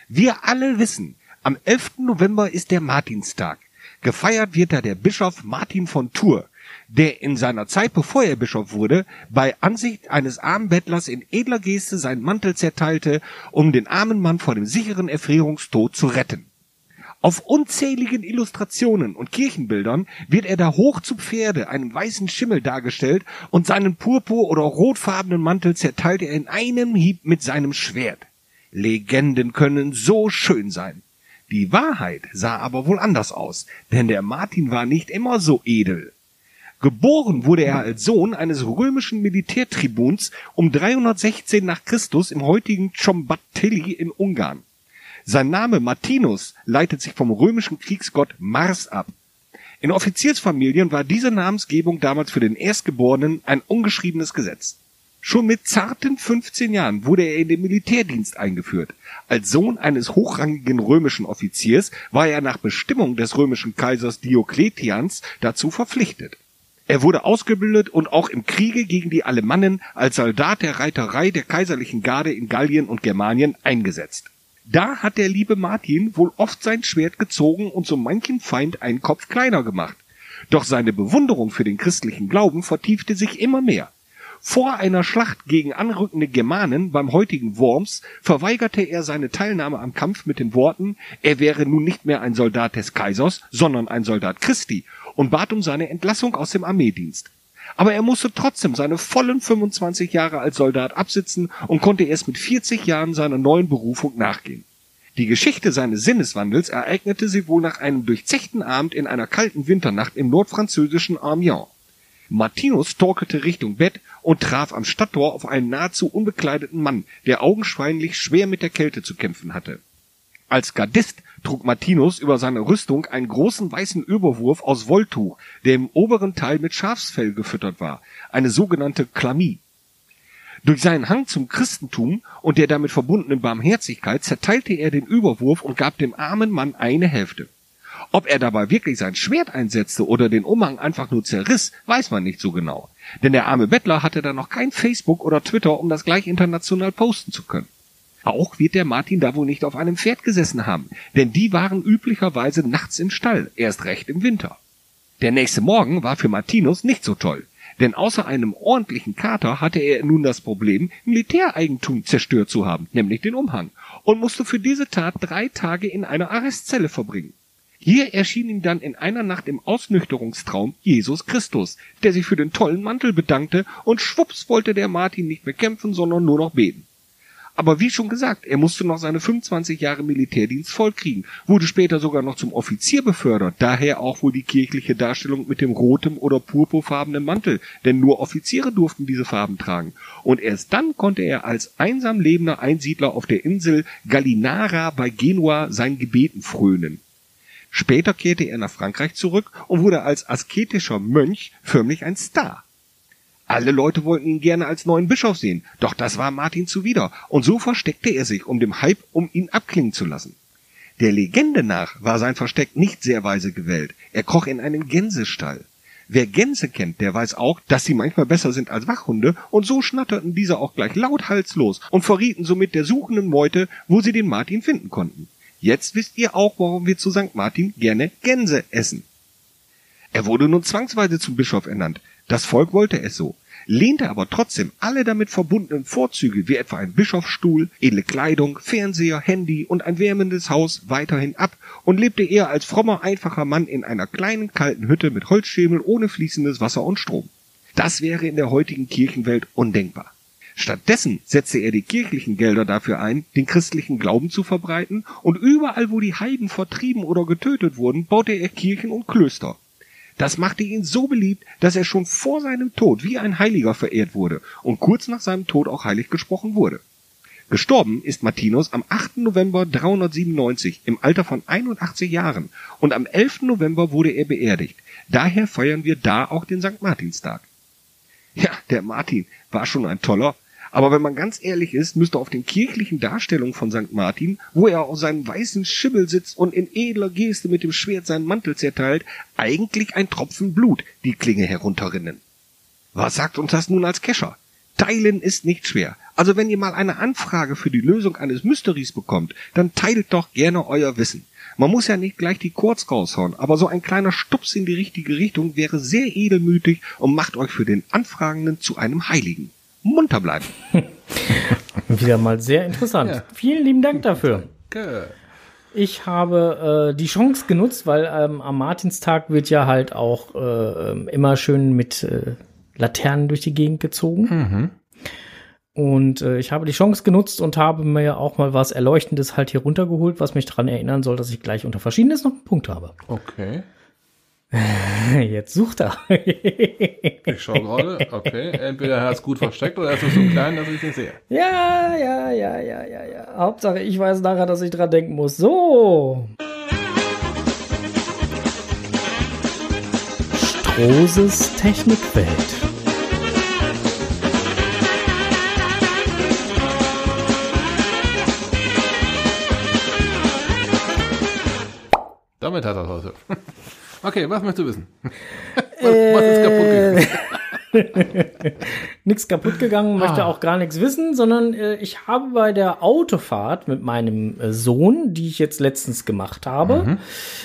Wir alle wissen, am 11. November ist der Martinstag. Gefeiert wird da der Bischof Martin von Tours, der in seiner Zeit, bevor er Bischof wurde, bei Ansicht eines armen Bettlers in edler Geste seinen Mantel zerteilte, um den armen Mann vor dem sicheren Erfrierungstod zu retten. Auf unzähligen Illustrationen und Kirchenbildern wird er da hoch zu Pferde, einem weißen Schimmel dargestellt, und seinen purpur- oder rotfarbenen Mantel zerteilt er in einem Hieb mit seinem Schwert. Legenden können so schön sein. Die Wahrheit sah aber wohl anders aus, denn der Martin war nicht immer so edel. Geboren wurde er als Sohn eines römischen Militärtribuns um 316 nach Christus im heutigen Ciombattilli in Ungarn. Sein Name Martinus leitet sich vom römischen Kriegsgott Mars ab. In Offiziersfamilien war diese Namensgebung damals für den Erstgeborenen ein ungeschriebenes Gesetz. Schon mit zarten 15 Jahren wurde er in den Militärdienst eingeführt. Als Sohn eines hochrangigen römischen Offiziers war er nach Bestimmung des römischen Kaisers Diokletians dazu verpflichtet. Er wurde ausgebildet und auch im Kriege gegen die Alemannen als Soldat der Reiterei der kaiserlichen Garde in Gallien und Germanien eingesetzt. Da hat der liebe Martin wohl oft sein Schwert gezogen und so manchen Feind einen Kopf kleiner gemacht. Doch seine Bewunderung für den christlichen Glauben vertiefte sich immer mehr. Vor einer Schlacht gegen anrückende Germanen beim heutigen Worms verweigerte er seine Teilnahme am Kampf mit den Worten, er wäre nun nicht mehr ein Soldat des Kaisers, sondern ein Soldat Christi und bat um seine Entlassung aus dem Armeedienst. Aber er musste trotzdem seine vollen 25 Jahre als Soldat absitzen und konnte erst mit 40 Jahren seiner neuen Berufung nachgehen. Die Geschichte seines Sinneswandels ereignete sich wohl nach einem durchzechten Abend in einer kalten Winternacht im nordfranzösischen Amiens. Martinus torkelte Richtung Bett und traf am Stadttor auf einen nahezu unbekleideten Mann, der augenscheinlich schwer mit der Kälte zu kämpfen hatte. Als Gardist trug Martinus über seine Rüstung einen großen weißen Überwurf aus Wolltuch, der im oberen Teil mit Schafsfell gefüttert war, eine sogenannte Chlamie. Durch seinen Hang zum Christentum und der damit verbundenen Barmherzigkeit zerteilte er den Überwurf und gab dem armen Mann eine Hälfte. Ob er dabei wirklich sein Schwert einsetzte oder den Umhang einfach nur zerriss, weiß man nicht so genau. Denn der arme Bettler hatte da noch kein Facebook oder Twitter, um das gleich international posten zu können. Auch wird der Martin da wohl nicht auf einem Pferd gesessen haben, denn die waren üblicherweise nachts im Stall, erst recht im Winter. Der nächste Morgen war für Martinus nicht so toll, denn außer einem ordentlichen Kater hatte er nun das Problem, Militäreigentum zerstört zu haben, nämlich den Umhang, und musste für diese Tat drei Tage in einer Arrestzelle verbringen. Hier erschien ihm dann in einer Nacht im Ausnüchterungstraum Jesus Christus, der sich für den tollen Mantel bedankte, und schwupps wollte der Martin nicht mehr kämpfen, sondern nur noch beten. Aber wie schon gesagt, er musste noch seine 25 Jahre Militärdienst vollkriegen, wurde später sogar noch zum Offizier befördert, daher auch wohl die kirchliche Darstellung mit dem rotem oder purpurfarbenen Mantel, denn nur Offiziere durften diese Farben tragen. Und erst dann konnte er als einsam lebender Einsiedler auf der Insel Gallinara bei Genua seinen Gebeten frönen. Später kehrte er nach Frankreich zurück und wurde als asketischer Mönch förmlich ein Star. Alle Leute wollten ihn gerne als neuen Bischof sehen, doch das war Martin zuwider, und so versteckte er sich, um dem Hype um ihn abklingen zu lassen. Der Legende nach war sein Versteck nicht sehr weise gewählt. Er kroch in einen Gänsestall. Wer Gänse kennt, der weiß auch, dass sie manchmal besser sind als Wachhunde, und so schnatterten diese auch gleich lauthals und verrieten somit der suchenden Meute, wo sie den Martin finden konnten. Jetzt wisst ihr auch, warum wir zu St. Martin gerne Gänse essen. Er wurde nun zwangsweise zum Bischof ernannt. Das Volk wollte es so, lehnte aber trotzdem alle damit verbundenen Vorzüge wie etwa ein Bischofsstuhl, edle Kleidung, Fernseher, Handy und ein wärmendes Haus weiterhin ab und lebte eher als frommer, einfacher Mann in einer kleinen, kalten Hütte mit Holzschemel ohne fließendes Wasser und Strom. Das wäre in der heutigen Kirchenwelt undenkbar. Stattdessen setzte er die kirchlichen Gelder dafür ein, den christlichen Glauben zu verbreiten, und überall, wo die Heiden vertrieben oder getötet wurden, baute er Kirchen und Klöster. Das machte ihn so beliebt, dass er schon vor seinem Tod wie ein Heiliger verehrt wurde und kurz nach seinem Tod auch heilig gesprochen wurde. Gestorben ist Martinus am 8. November 397 im Alter von 81 Jahren und am 11. November wurde er beerdigt. Daher feiern wir da auch den St. Martinstag. Ja, der Martin war schon ein toller, aber wenn man ganz ehrlich ist, müsste auf den kirchlichen Darstellungen von St. Martin, wo er auf seinem weißen Schimmel sitzt und in edler Geste mit dem Schwert seinen Mantel zerteilt, eigentlich ein Tropfen Blut die Klinge herunterrinnen. Was sagt uns das nun als Kescher? Teilen ist nicht schwer. Also wenn ihr mal eine Anfrage für die Lösung eines Mysteries bekommt, dann teilt doch gerne euer Wissen. Man muss ja nicht gleich die Kurz raushauen, aber so ein kleiner Stups in die richtige Richtung wäre sehr edelmütig und macht euch für den Anfragenden zu einem Heiligen munter bleiben. *laughs* Wieder mal sehr interessant. Ja. Vielen lieben Dank dafür. Okay. Ich habe äh, die Chance genutzt, weil ähm, am Martinstag wird ja halt auch äh, ähm, immer schön mit äh, Laternen durch die Gegend gezogen. Mhm. Und äh, ich habe die Chance genutzt und habe mir auch mal was Erleuchtendes halt hier runtergeholt, was mich daran erinnern soll, dass ich gleich unter Verschiedenes noch einen Punkt habe. Okay. *laughs* Jetzt sucht er. *laughs* Ich schaue gerade. Okay. Entweder er hat es gut versteckt oder er ist so klein, dass ich es nicht sehe. ja, ja, ja, ja, ja, ja. Hauptsache, ich weiß nachher, dass ich dran denken muss. So. Strohses Technikwelt. Damit hat er es heute. *laughs* Okay, was möchtest du wissen? *laughs* Was, was ist kaputt gegangen? *laughs* Nichts kaputt gegangen, möchte Ah. auch gar nichts wissen, sondern äh, ich habe bei der Autofahrt mit meinem äh, Sohn, die ich jetzt letztens gemacht habe, Mhm.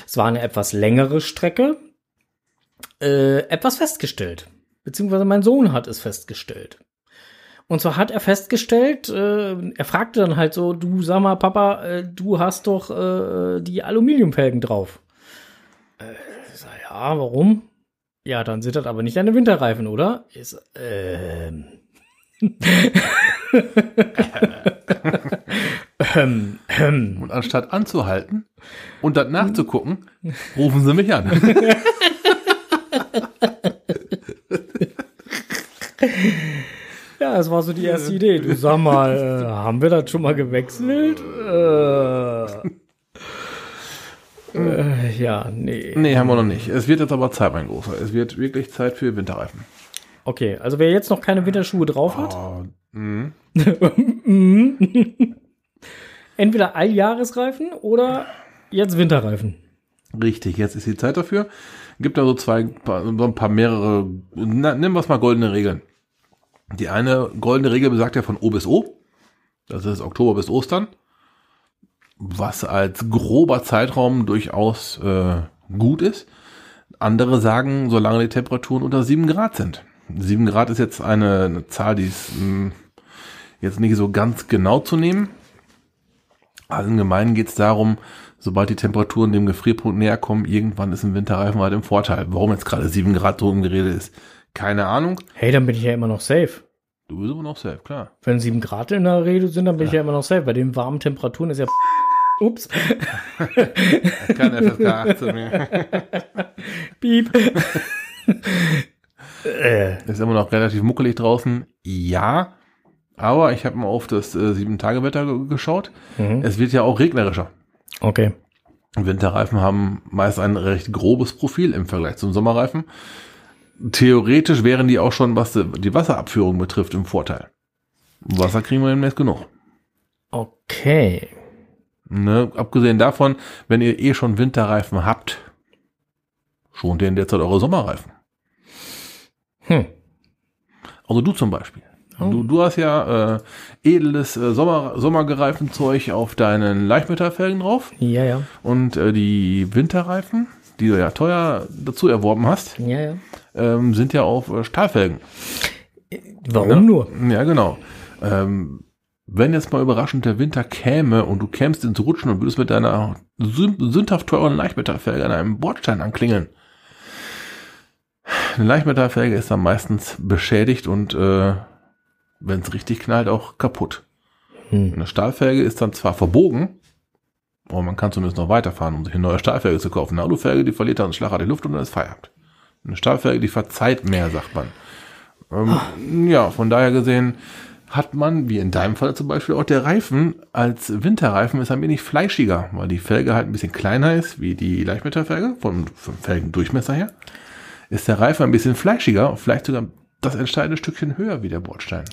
es war eine etwas längere Strecke, äh, etwas festgestellt. Beziehungsweise mein Sohn hat es festgestellt. Und zwar hat er festgestellt, äh, er fragte dann halt so, du sag mal, Papa, äh, du hast doch äh, die Aluminiumfelgen drauf. Ja, warum? Ja, dann sind das aber nicht deine Winterreifen, oder? So, ähm. *laughs* ähm, ähm. Und anstatt anzuhalten und dann nachzugucken, rufen sie mich an. *laughs* Ja, das war so die erste Idee. Du sag mal, äh, haben wir das schon mal gewechselt? Äh, äh, ja, nee. nee, haben wir noch nicht. Es wird jetzt aber Zeit, mein Großer. Es wird wirklich Zeit für Winterreifen. Okay, also wer jetzt noch keine Winterschuhe drauf hat, Oh, *laughs* entweder Alljahresreifen oder jetzt Winterreifen. Richtig, jetzt ist die Zeit dafür. Gibt da so zwei, paar- so ein paar mehrere, na, nennen wir es mal goldene Regeln. Die eine goldene Regel besagt ja von O bis O. Das ist Oktober bis Ostern. Was als grober Zeitraum durchaus äh, gut ist. Andere sagen, solange die Temperaturen unter 7 Grad sind. 7 Grad ist jetzt eine, eine Zahl, die ist mh, jetzt nicht so ganz genau zu nehmen. Allgemein geht es darum, sobald die Temperaturen dem Gefrierpunkt näher kommen, irgendwann ist ein Winterreifen halt im Vorteil. Warum jetzt gerade 7 Grad so im Gerede ist, keine Ahnung. Hey, dann bin ich ja immer noch safe. Du bist aber noch safe, klar. Wenn 7 Grad in der Rede sind, dann bin ich ja immer noch safe. Bei den warmen Temperaturen ist ja. *laughs* Ups. *laughs* Kein FSK 18 mehr. Piep. äh, Ist immer noch relativ muckelig draußen. Ja, aber ich habe mal auf das äh, 7-Tage-Wetter ge- geschaut. Mhm. Es wird ja auch regnerischer. okay. Winterreifen haben meist ein recht grobes Profil im Vergleich zum Sommerreifen. Theoretisch wären die auch schon, was die Wasserabführung betrifft, im Vorteil. Wasser kriegen wir demnächst genug. Okay. Ne? Abgesehen davon, wenn ihr eh schon Winterreifen habt, schont ihr in der Zeit eure Sommerreifen. Hm. Also du zum Beispiel. Oh. Du, du hast ja äh, edles äh, Sommer, Sommergereifenzeug auf deinen Leichtmetallfelgen drauf Ja, ja. und äh, die Winterreifen, die du ja teuer dazu erworben hast, Ja, ja. ähm, sind ja auf äh, Stahlfelgen. Warum Ja. nur? Ja, genau. Ähm, wenn jetzt mal überraschend der Winter käme und du kämst ins Rutschen und würdest mit deiner sü- sündhaft teuren Leichtmetallfelge an einem Bordstein anklingeln. Eine Leichtmetallfelge ist dann meistens beschädigt und äh, wenn es richtig knallt, auch kaputt. Hm. Eine Stahlfelge ist dann zwar verbogen, aber man kann zumindest noch weiterfahren, um sich eine neue Stahlfelge zu kaufen. Eine Alufelge, die verliert dann schlagartig Luft und dann ist Feierabend. Eine Stahlfelge, die verzeiht mehr, sagt man. Ähm, ja, von daher gesehen hat man, wie in deinem Fall zum Beispiel, auch der Reifen als Winterreifen ist ein wenig fleischiger, weil die Felge halt ein bisschen kleiner ist, wie die Leichtmetallfelge, vom, vom Felgendurchmesser her. Ist der Reifen ein bisschen fleischiger, vielleicht sogar das entscheidende Stückchen höher wie der Bordstein.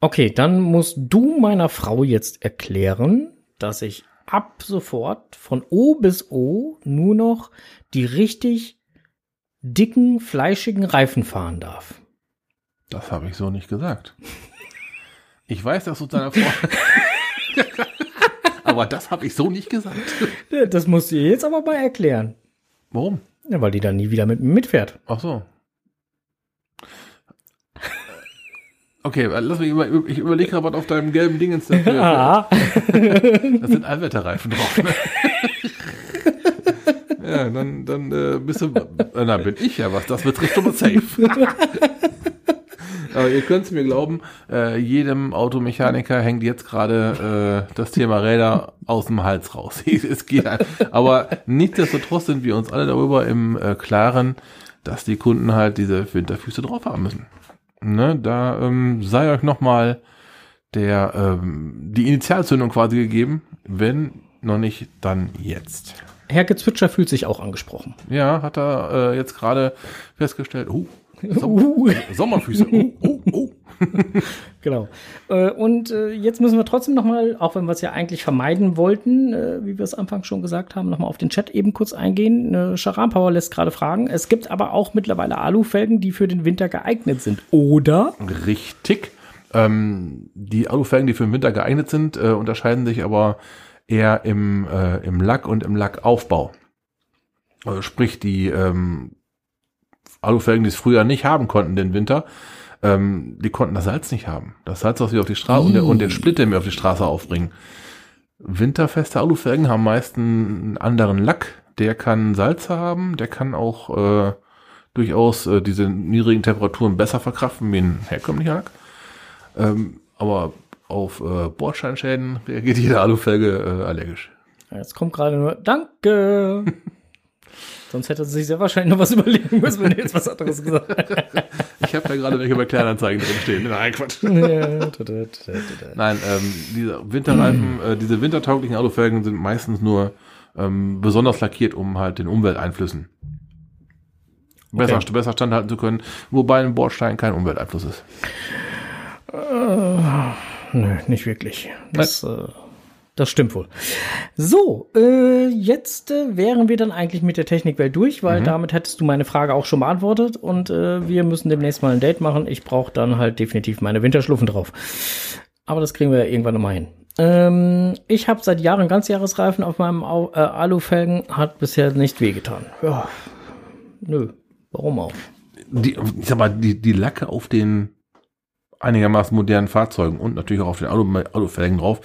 Okay, dann musst du meiner Frau jetzt erklären, dass ich ab sofort von O bis O nur noch die richtig dicken, fleischigen Reifen fahren darf. Das habe ich so nicht gesagt. Ich weiß, dass du deiner Frau. *laughs* Aber das habe ich so nicht gesagt. Das musst du ihr jetzt aber mal erklären. Warum? Ja, weil die dann nie wieder mit mir mitfährt. Ach so. Okay, lass mich über, ich überlege gerade, was auf deinem gelben Dingens dafür. *laughs* Ah, Das sind Allwetterreifen drauf. Ne? *laughs* ja, dann, dann äh, bist du. Äh, na, bin ich ja was. Das betrifft schon mal safe. *laughs* Aber ihr könnt es mir glauben, äh, jedem Automechaniker hängt jetzt gerade äh, das Thema Räder aus dem Hals raus. *laughs* es geht ein- Aber nichtsdestotrotz sind wir uns alle darüber im äh, Klaren, dass die Kunden halt diese Winterfüße drauf haben müssen. Ne, da ähm, sei euch nochmal der ähm, die Initialzündung quasi gegeben, wenn noch nicht, dann jetzt. Herr Gezwitscher fühlt sich auch angesprochen. Ja, hat er äh, jetzt gerade festgestellt. Oh, Uh, *laughs* Sommerfüße. Oh, oh, oh. genau. Äh, und äh, jetzt müssen wir trotzdem noch mal, auch wenn wir es ja eigentlich vermeiden wollten, äh, wie wir es anfangs schon gesagt haben, noch mal auf den Chat eben kurz eingehen. Charan Power lässt gerade fragen. Es gibt aber auch mittlerweile Alufelgen, die für den Winter geeignet sind. Oder? Richtig. Ähm, die Alufelgen, die für den Winter geeignet sind, äh, unterscheiden sich aber eher im, äh, im Lack und im Lackaufbau. Also sprich, die ähm, Alufelgen, die es früher nicht haben konnten, den Winter, ähm, die konnten das Salz nicht haben. Das Salz, was wir auf die Straße und, der, und den Split, den wir auf die Straße aufbringen. Winterfeste Alufelgen haben meist einen anderen Lack. Der kann Salz haben, der kann auch äh, durchaus äh, diese niedrigen Temperaturen besser verkraften wie ein herkömmlicher Lack. Ähm, aber auf äh, Bordsteinschäden reagiert jede Alufelge äh, allergisch. Jetzt kommt gerade nur, danke. *laughs* Sonst hätte sie sich sehr wahrscheinlich noch was *laughs* überlegen müssen, wenn du jetzt was anderes gesagt hättest. *laughs* Ich habe da gerade welche bei Kleinanzeigen drin stehen. Nein, Quatsch. *laughs* Nein, ähm, diese Winterreifen, *clears throat* äh, diese wintertauglichen Alufelgen sind meistens nur ähm, besonders lackiert, um halt den Umwelteinflüssen besser, Okay. besser standhalten zu können, wobei ein Bordstein kein Umwelteinfluss ist. Nö, nicht wirklich. Das, äh, das stimmt wohl. So, äh, jetzt äh, wären wir dann eigentlich mit der Technikwelt durch, weil damit hättest du meine Frage auch schon beantwortet und äh, wir müssen demnächst mal ein Date machen. Ich brauche dann halt definitiv meine Winterschluffen drauf. Aber das kriegen wir ja irgendwann nochmal hin. Ähm, ich habe seit Jahren Ganzjahresreifen auf meinem Au äh, Alufelgen, hat bisher nicht wehgetan. Ja, nö, warum auch? Die, ich sag mal, die, die Lacke auf den einigermaßen modernen Fahrzeugen und natürlich auch auf den Alu, Alufelgen drauf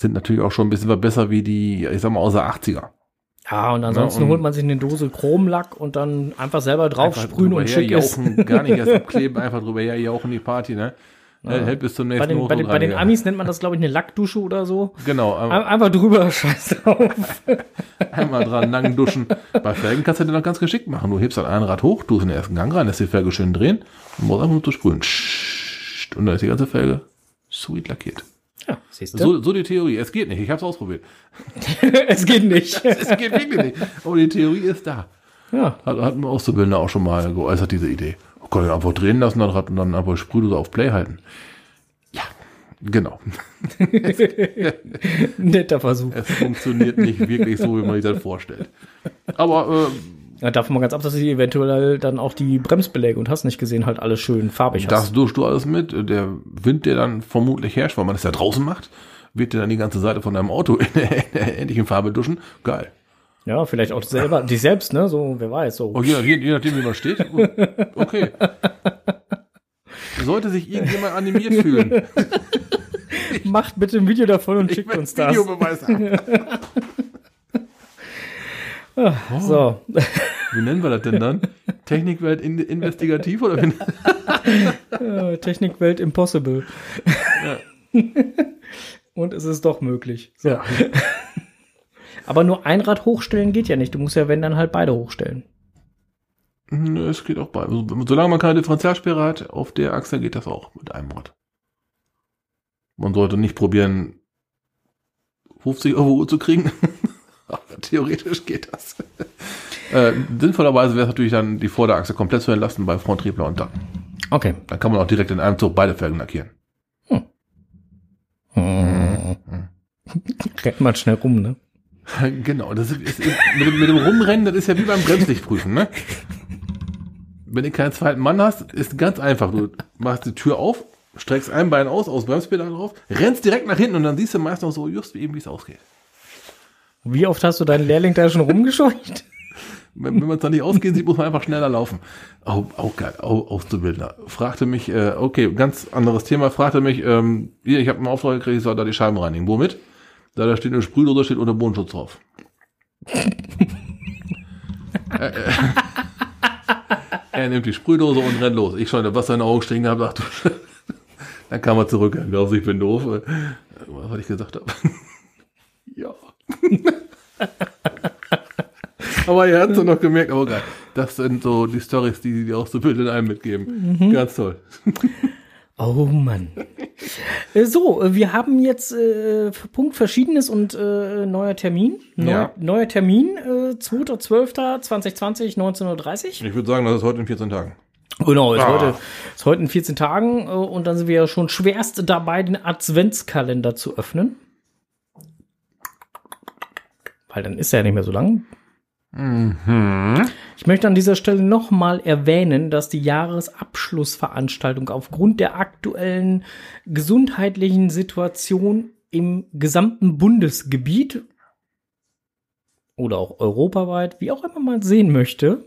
sind natürlich auch schon ein bisschen besser wie die, ich sag mal, aus der 80er. Ja, und ansonsten Ja, und- holt man sich eine Dose Chromlack und dann einfach selber drauf Einfach sprühen und schick ist. gar nicht erst *laughs* abkleben, einfach drüber herjauchen die Party, ne? Hält, hält bis zum nächsten Bei den, bei, den, bei den. Amis nennt man das, glaube ich, eine Lackdusche oder so. Genau, ein- Einfach drüber, *laughs* scheiß drauf. *laughs* einmal dran lang duschen. Bei Felgen kannst du den noch ganz geschickt machen. Du hebst dann ein Rad hoch, tust in den ersten Gang rein, lässt die Felge schön drehen und musst einfach nur zu sprühen. Und dann ist die ganze Felge sweet lackiert. Ja, siehst du? So, so die Theorie. Es geht nicht. Ich habe es ausprobiert. *laughs* es geht nicht. *laughs* Es geht wirklich nicht. Aber die Theorie ist da. ja, Hat, hat ein Auszubildender auch schon mal geäußert, diese Idee. Oh Gott, einfach drehen lassen, Rad und dann einfach Sprühdose auf Play halten. Ja, genau. *laughs* netter Versuch. Es funktioniert nicht wirklich so, wie man sich das vorstellt. Aber äh, Ja, davon mal ganz ab, dass sie eventuell dann auch die Bremsbeläge und hast nicht gesehen, halt alles schön farbig Das hast. duschst du alles mit. Der Wind, der dann vermutlich herrscht, weil man das ja draußen macht, wird dir dann die ganze Seite von deinem Auto *laughs* in der, ähnlichen Farbe duschen. Geil. Ja, vielleicht auch selber, *laughs* dich selbst, ne? So, wer weiß, so. Und je, je, je nachdem, wie man steht. *laughs* Okay. Sollte sich irgendjemand animiert fühlen. Macht bitte ein Video davon und Ich schickt uns das. Videobeweis haben. So. Wie nennen wir das denn dann? *laughs* Technikwelt in, investigativ oder wie? Technikwelt impossible. *laughs* Und es ist doch möglich. So. *laughs* Aber nur ein Rad hochstellen geht ja nicht. Du musst ja, wenn, dann halt beide hochstellen. Nö, es geht auch bei. Also, solange man keine Differentialsperre hat, auf der Achse geht das auch mit einem Rad. Man sollte nicht probieren, 50 Euro zu kriegen. Theoretisch geht das. *laughs* äh, sinnvollerweise wäre es natürlich dann, die Vorderachse komplett zu entlasten bei Fronttriebler und dann. Okay. Dann kann man auch direkt in einem Zug beide Felgen lackieren. Rennt man schnell rum, ne? *laughs* Genau, das ist, ist mit, dem, mit dem Rumrennen, das ist ja wie beim Bremslichtprüfen, ne? Wenn du keinen zweiten Mann hast, ist ganz einfach. Du machst die Tür auf, streckst ein Bein aus, aus Bremspedal drauf, rennst direkt nach hinten und dann siehst du meist noch so just wie eben, wie es ausgeht. Wie oft hast du deinen Lehrling da schon rumgescheucht? *laughs* Wenn, wenn man es dann nicht ausgehen sieht, muss man einfach schneller laufen. Auch, auch geil, auch Auszubildender. Fragte mich, äh, okay, ganz anderes Thema, fragte mich, ähm, hier, ich habe einen Auftrag gekriegt, ich soll da die Scheiben reinigen. Womit? Da, da steht eine Sprühdose, steht unter Bodenschutz drauf. Äh, *laughs* äh. *laughs* er nimmt die Sprühdose und rennt los. Ich schon das Wasser in den Augen stehen habe, dachte, dann kam er zurück. Er glaubt, ich bin doof. Äh, Was was ich gesagt habe. ja. *laughs* Aber er hat es noch gemerkt, aber geil. Das sind so die Stories, die die Auszubildenden einem mitgeben. Ganz toll. *laughs* Oh Mann. Äh, so, äh, wir haben jetzt äh, Punkt Verschiedenes und äh, neuer Termin. Neu, Ja. Neuer Termin, äh, 2.12.2020, 19.30 Uhr. Ich würde sagen, das ist heute in 14 Tagen. Genau, ist, Ah. heute, ist heute in 14 Tagen äh, und dann sind wir ja schon schwerst dabei, den Adventskalender zu öffnen. Weil dann ist er ja nicht mehr so lang. Ich möchte an dieser Stelle nochmal erwähnen, dass die Jahresabschlussveranstaltung aufgrund der aktuellen gesundheitlichen Situation im gesamten Bundesgebiet oder auch europaweit, wie auch immer man sehen möchte,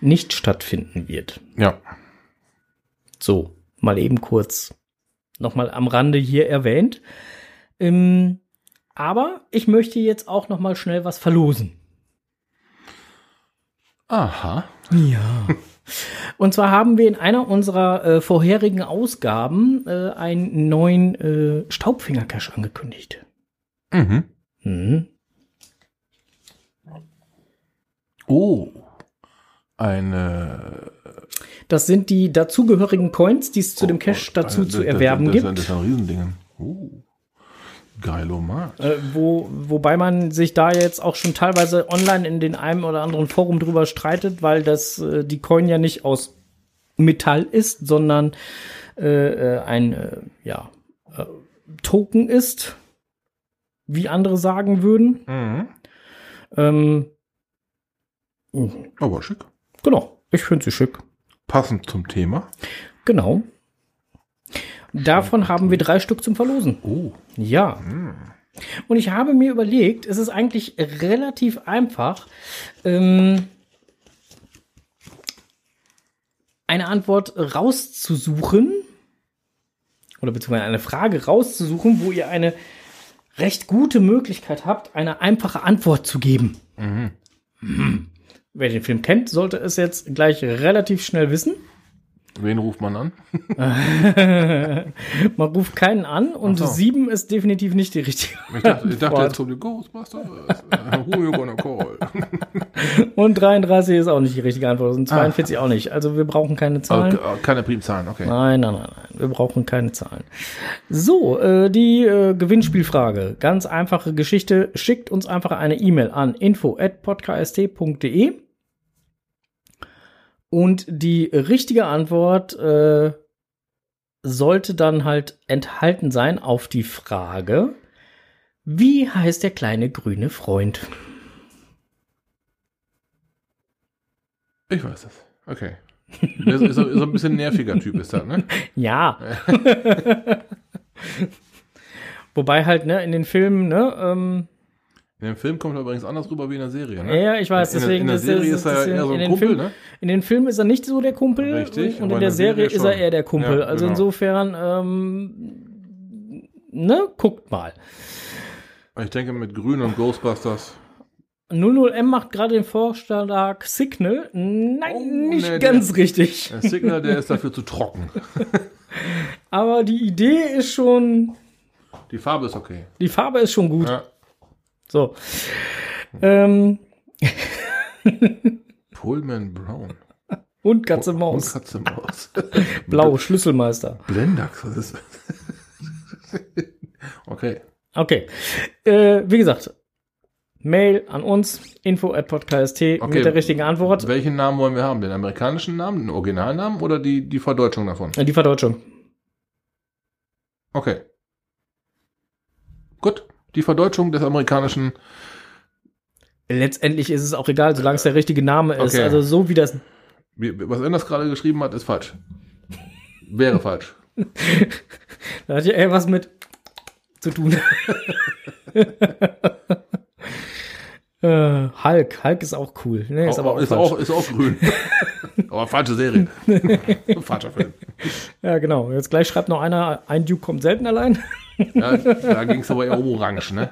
nicht stattfinden wird. Ja. So, mal eben kurz nochmal am Rande hier erwähnt. Ähm, aber ich möchte jetzt auch noch mal schnell was verlosen. Aha. Ja. *laughs* Und zwar haben wir in einer unserer äh, vorherigen Ausgaben äh, einen neuen äh, Staubfinger-Cache angekündigt. Mhm. Mhm. Oh. Eine. Das sind die dazugehörigen Coins, die es zu dem oh, Cache oh, dazu das- zu das- erwerben das, gibt. Das, das ist ein Riesending. Oh. Geilomat. Äh, wo, wobei man sich da jetzt auch schon teilweise online in den einem oder anderen Forum drüber streitet, weil das äh, die Coin ja nicht aus Metall ist, sondern äh, äh, ein äh, ja, äh, Token ist, wie andere sagen würden. Mhm. Ähm, Aber schick. genau, ich finde sie schick. Passend zum Thema. Genau. Davon haben wir drei Stück zum Verlosen. Oh. Ja. Und ich habe mir überlegt, es ist eigentlich relativ einfach, ähm, eine Antwort rauszusuchen oder beziehungsweise eine Frage rauszusuchen, wo ihr eine recht gute Möglichkeit habt, eine einfache Antwort zu geben. Mhm. Wer den Film kennt, sollte es jetzt gleich relativ schnell wissen. Wen ruft man an? *laughs* Man ruft keinen an und so. sieben ist definitiv nicht die richtige. Ich dachte, ich dachte jetzt so die Ghostbusters. Äh, Who you gonna call? Und 33 ist auch nicht die richtige Antwort und 42 auch nicht. Also wir brauchen keine Zahlen. Okay, keine Primzahlen, okay. Nein, nein, nein, nein. Wir brauchen keine Zahlen. So, äh, die äh, Gewinnspielfrage. Ganz einfache Geschichte. Schickt uns einfach eine E-Mail an info@podcast.de und die richtige Antwort äh, sollte dann halt enthalten sein auf die Frage, wie heißt der kleine grüne Freund? Ich weiß das. Okay. Das ist, so- ist so ein bisschen nerviger Typ, ist das, ne? *laughs* Ja. *laughs* Wobei halt, ne, in den Filmen, ne, ähm, In dem Film kommt er übrigens anders rüber wie in der Serie, ne? ja, ich weiß, In der- deswegen in der Serie das- ist er eher so in ein Kumpel, Film, ne? In den Filmen ist er nicht so der Kumpel. Richtig, Und in der Serie ist er eher der Kumpel. Ja, also genau. insofern, ähm, ne, guckt mal. Ich denke, mit Grün und Ghostbusters. 00M macht gerade den Vorschlag Signal. Nein, Oh, nicht nee, ganz der- richtig. Der Signal, der ist dafür zu trocken. *laughs* Aber die Idee ist schon, Die Farbe ist okay. die Farbe ist schon gut. Ja. So. Ähm, *laughs* Pullman Brown. und Katze Und Maus. Katze Maus. *laughs* Blau, Schlüsselmeister. Blendax, was *laughs* ist Okay. Okay. Äh, wie gesagt, Mail an uns, info at podcast Okay. mit der richtigen Antwort. Welchen Namen wollen wir haben? Den amerikanischen Namen, den Originalnamen oder die, die Verdeutschung davon? Die Verdeutschung. Okay. Gut. Die Verdeutschung des amerikanischen. Letztendlich ist es auch egal, solange es der richtige Name ist. Okay. Also so wie das. Was Enders gerade geschrieben hat, ist falsch. Wäre falsch. *laughs* Da hat ja eher was mit zu tun. *laughs* äh, Hulk. Hulk ist auch cool. Nee, ist aber auch, ist, falsch. auch, ist auch grün. *laughs* aber falsche Serie. Falscher Film. Ja, genau. Jetzt gleich schreibt noch einer, ein Duke kommt selten allein. Ja, da ging es aber eher um Orange, ne?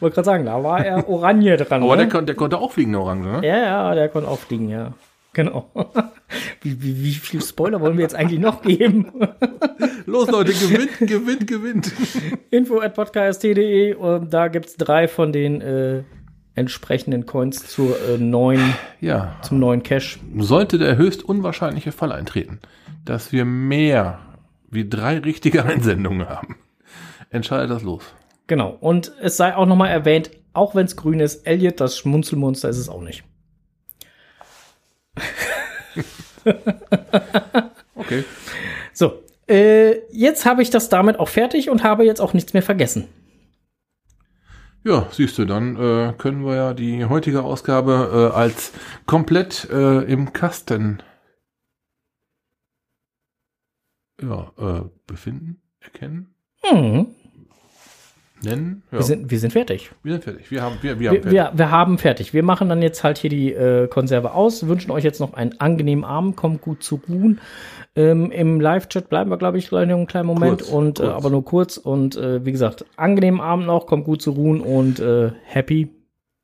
Wollte gerade sagen, da war er Oranje dran. Aber ne? der, kon- der konnte auch fliegen, der Orange, ne? Ja, ja, der konnte auch fliegen, ja. Genau. *laughs* Wie, wie, wie viel Spoiler wollen wir jetzt eigentlich noch geben? *laughs* Los, Leute, gewinnt, gewinnt, gewinnt. *laughs* Info at podcast.de. und Da gibt's drei von den äh, entsprechenden Coins zur äh, neuen, Ja. zum neuen Cash. Sollte der höchst unwahrscheinliche Fall eintreten, dass wir mehr wie drei richtige Einsendungen haben, entscheidet das los. Genau. Und es sei auch nochmal erwähnt, auch wenn es grün ist, Elliot, das Schmunzelmonster, ist es auch nicht. *laughs* Okay. So. Äh, jetzt habe ich das damit auch fertig und habe jetzt auch nichts mehr vergessen. Ja, siehst du, dann äh, können wir ja die heutige Ausgabe äh, als komplett äh, im Kasten ja, äh, befinden, erkennen, Mhm. Nennen. Ja, Wir, sind, wir sind fertig. wir sind fertig. Wir haben, wir, wir haben Wir, fertig. wir, wir haben fertig. Wir machen dann jetzt halt hier die äh, Konserve aus, wünschen euch jetzt noch einen angenehmen Abend, kommt gut zu ruhen. Ähm, Im Live-Chat bleiben wir, glaube ich, gleich noch einen kleinen Moment, Kurz, und Äh, kurz. aber nur kurz. Und äh, wie gesagt, angenehmen Abend noch, kommt gut zu ruhen und äh, happy.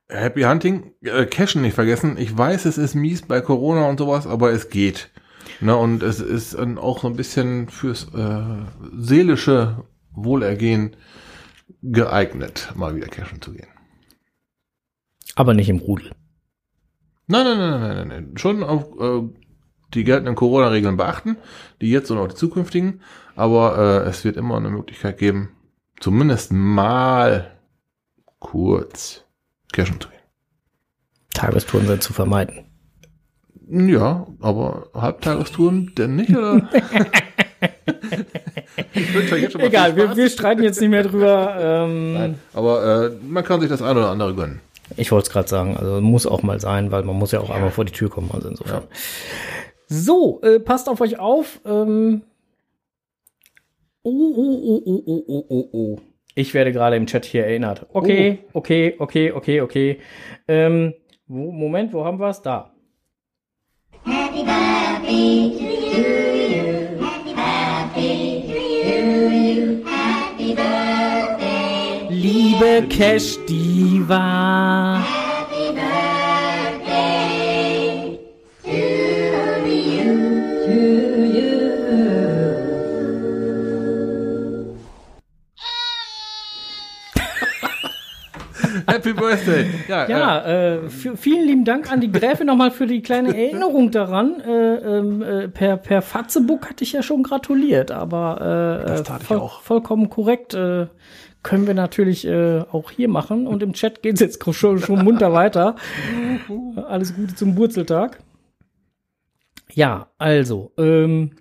Happy Hunting, äh, Cashen nicht vergessen. Ich weiß, es ist mies bei Corona und sowas, aber es geht. Ne, und es ist dann auch so ein bisschen fürs äh, seelische Wohlergehen geeignet, mal wieder cashen zu gehen. Aber nicht im Rudel. Nein, nein, nein, nein, nein, nein. Schon auf äh, die geltenden Corona-Regeln beachten, die jetzt und auch die zukünftigen. Aber äh, es wird immer eine Möglichkeit geben, zumindest mal kurz cashen zu gehen. Tagestouren sind zu vermeiden. Ja, aber Halbtagestouren denn nicht, oder? *laughs* Egal, wir, wir, streiten jetzt nicht mehr drüber. Ähm, aber äh, man kann sich das ein oder andere gönnen. Ich wollte es gerade sagen, also muss auch mal sein, weil man muss ja auch ja. einmal vor die Tür kommen, also insofern. Ja. So, äh, passt auf euch auf. Ähm, oh, oh, oh, oh, oh, oh, oh. oh, oh, oh. Ich werde gerade im Chat hier erinnert. Okay, oh. okay, okay, okay, okay. Ähm, wo, Moment, wo haben wir es? Da. Happy Birthday to you. Liebe Cash Diva. Happy Birthday! Ja, äh, Ja, äh, f- vielen lieben Dank an die Gräfin nochmal für die kleine Erinnerung daran. Äh, ähm, äh, per, per Fatzebook hatte ich ja schon gratuliert, aber äh, Das tat ich voll, auch. vollkommen korrekt. Können wir natürlich äh, auch hier machen. Und im Chat geht's jetzt schon, schon munter weiter. Alles Gute zum Wurzeltag. Ja, also, ähm,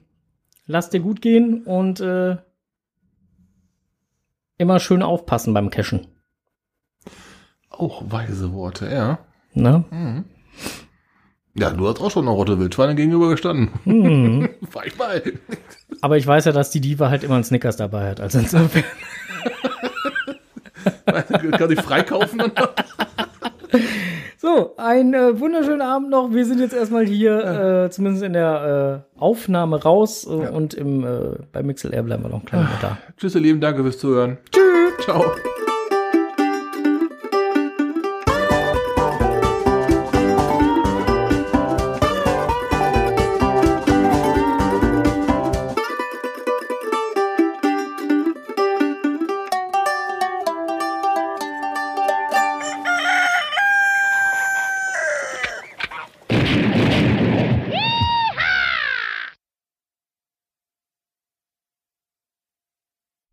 lasst dir gut gehen und äh, immer schön aufpassen beim Cashen. auch weise Worte, ja. Ne? Ja, du hast auch schon einer Rotte Wildschweine gegenüber gestanden. Mhm. *laughs* Fahr ich mal. Aber ich weiß ja, dass die Diva halt immer einen Snickers dabei hat. Also insofern. *laughs* Kann ich freikaufen? *laughs* So, einen äh, wunderschönen Abend noch. Wir sind jetzt erstmal hier, äh, zumindest in der äh, Aufnahme raus. Äh, Und im, äh, bei MixLR bleiben wir noch ein kleiner Moment da. Tschüss, ihr Lieben, danke fürs Zuhören. Tschüss. Ciao.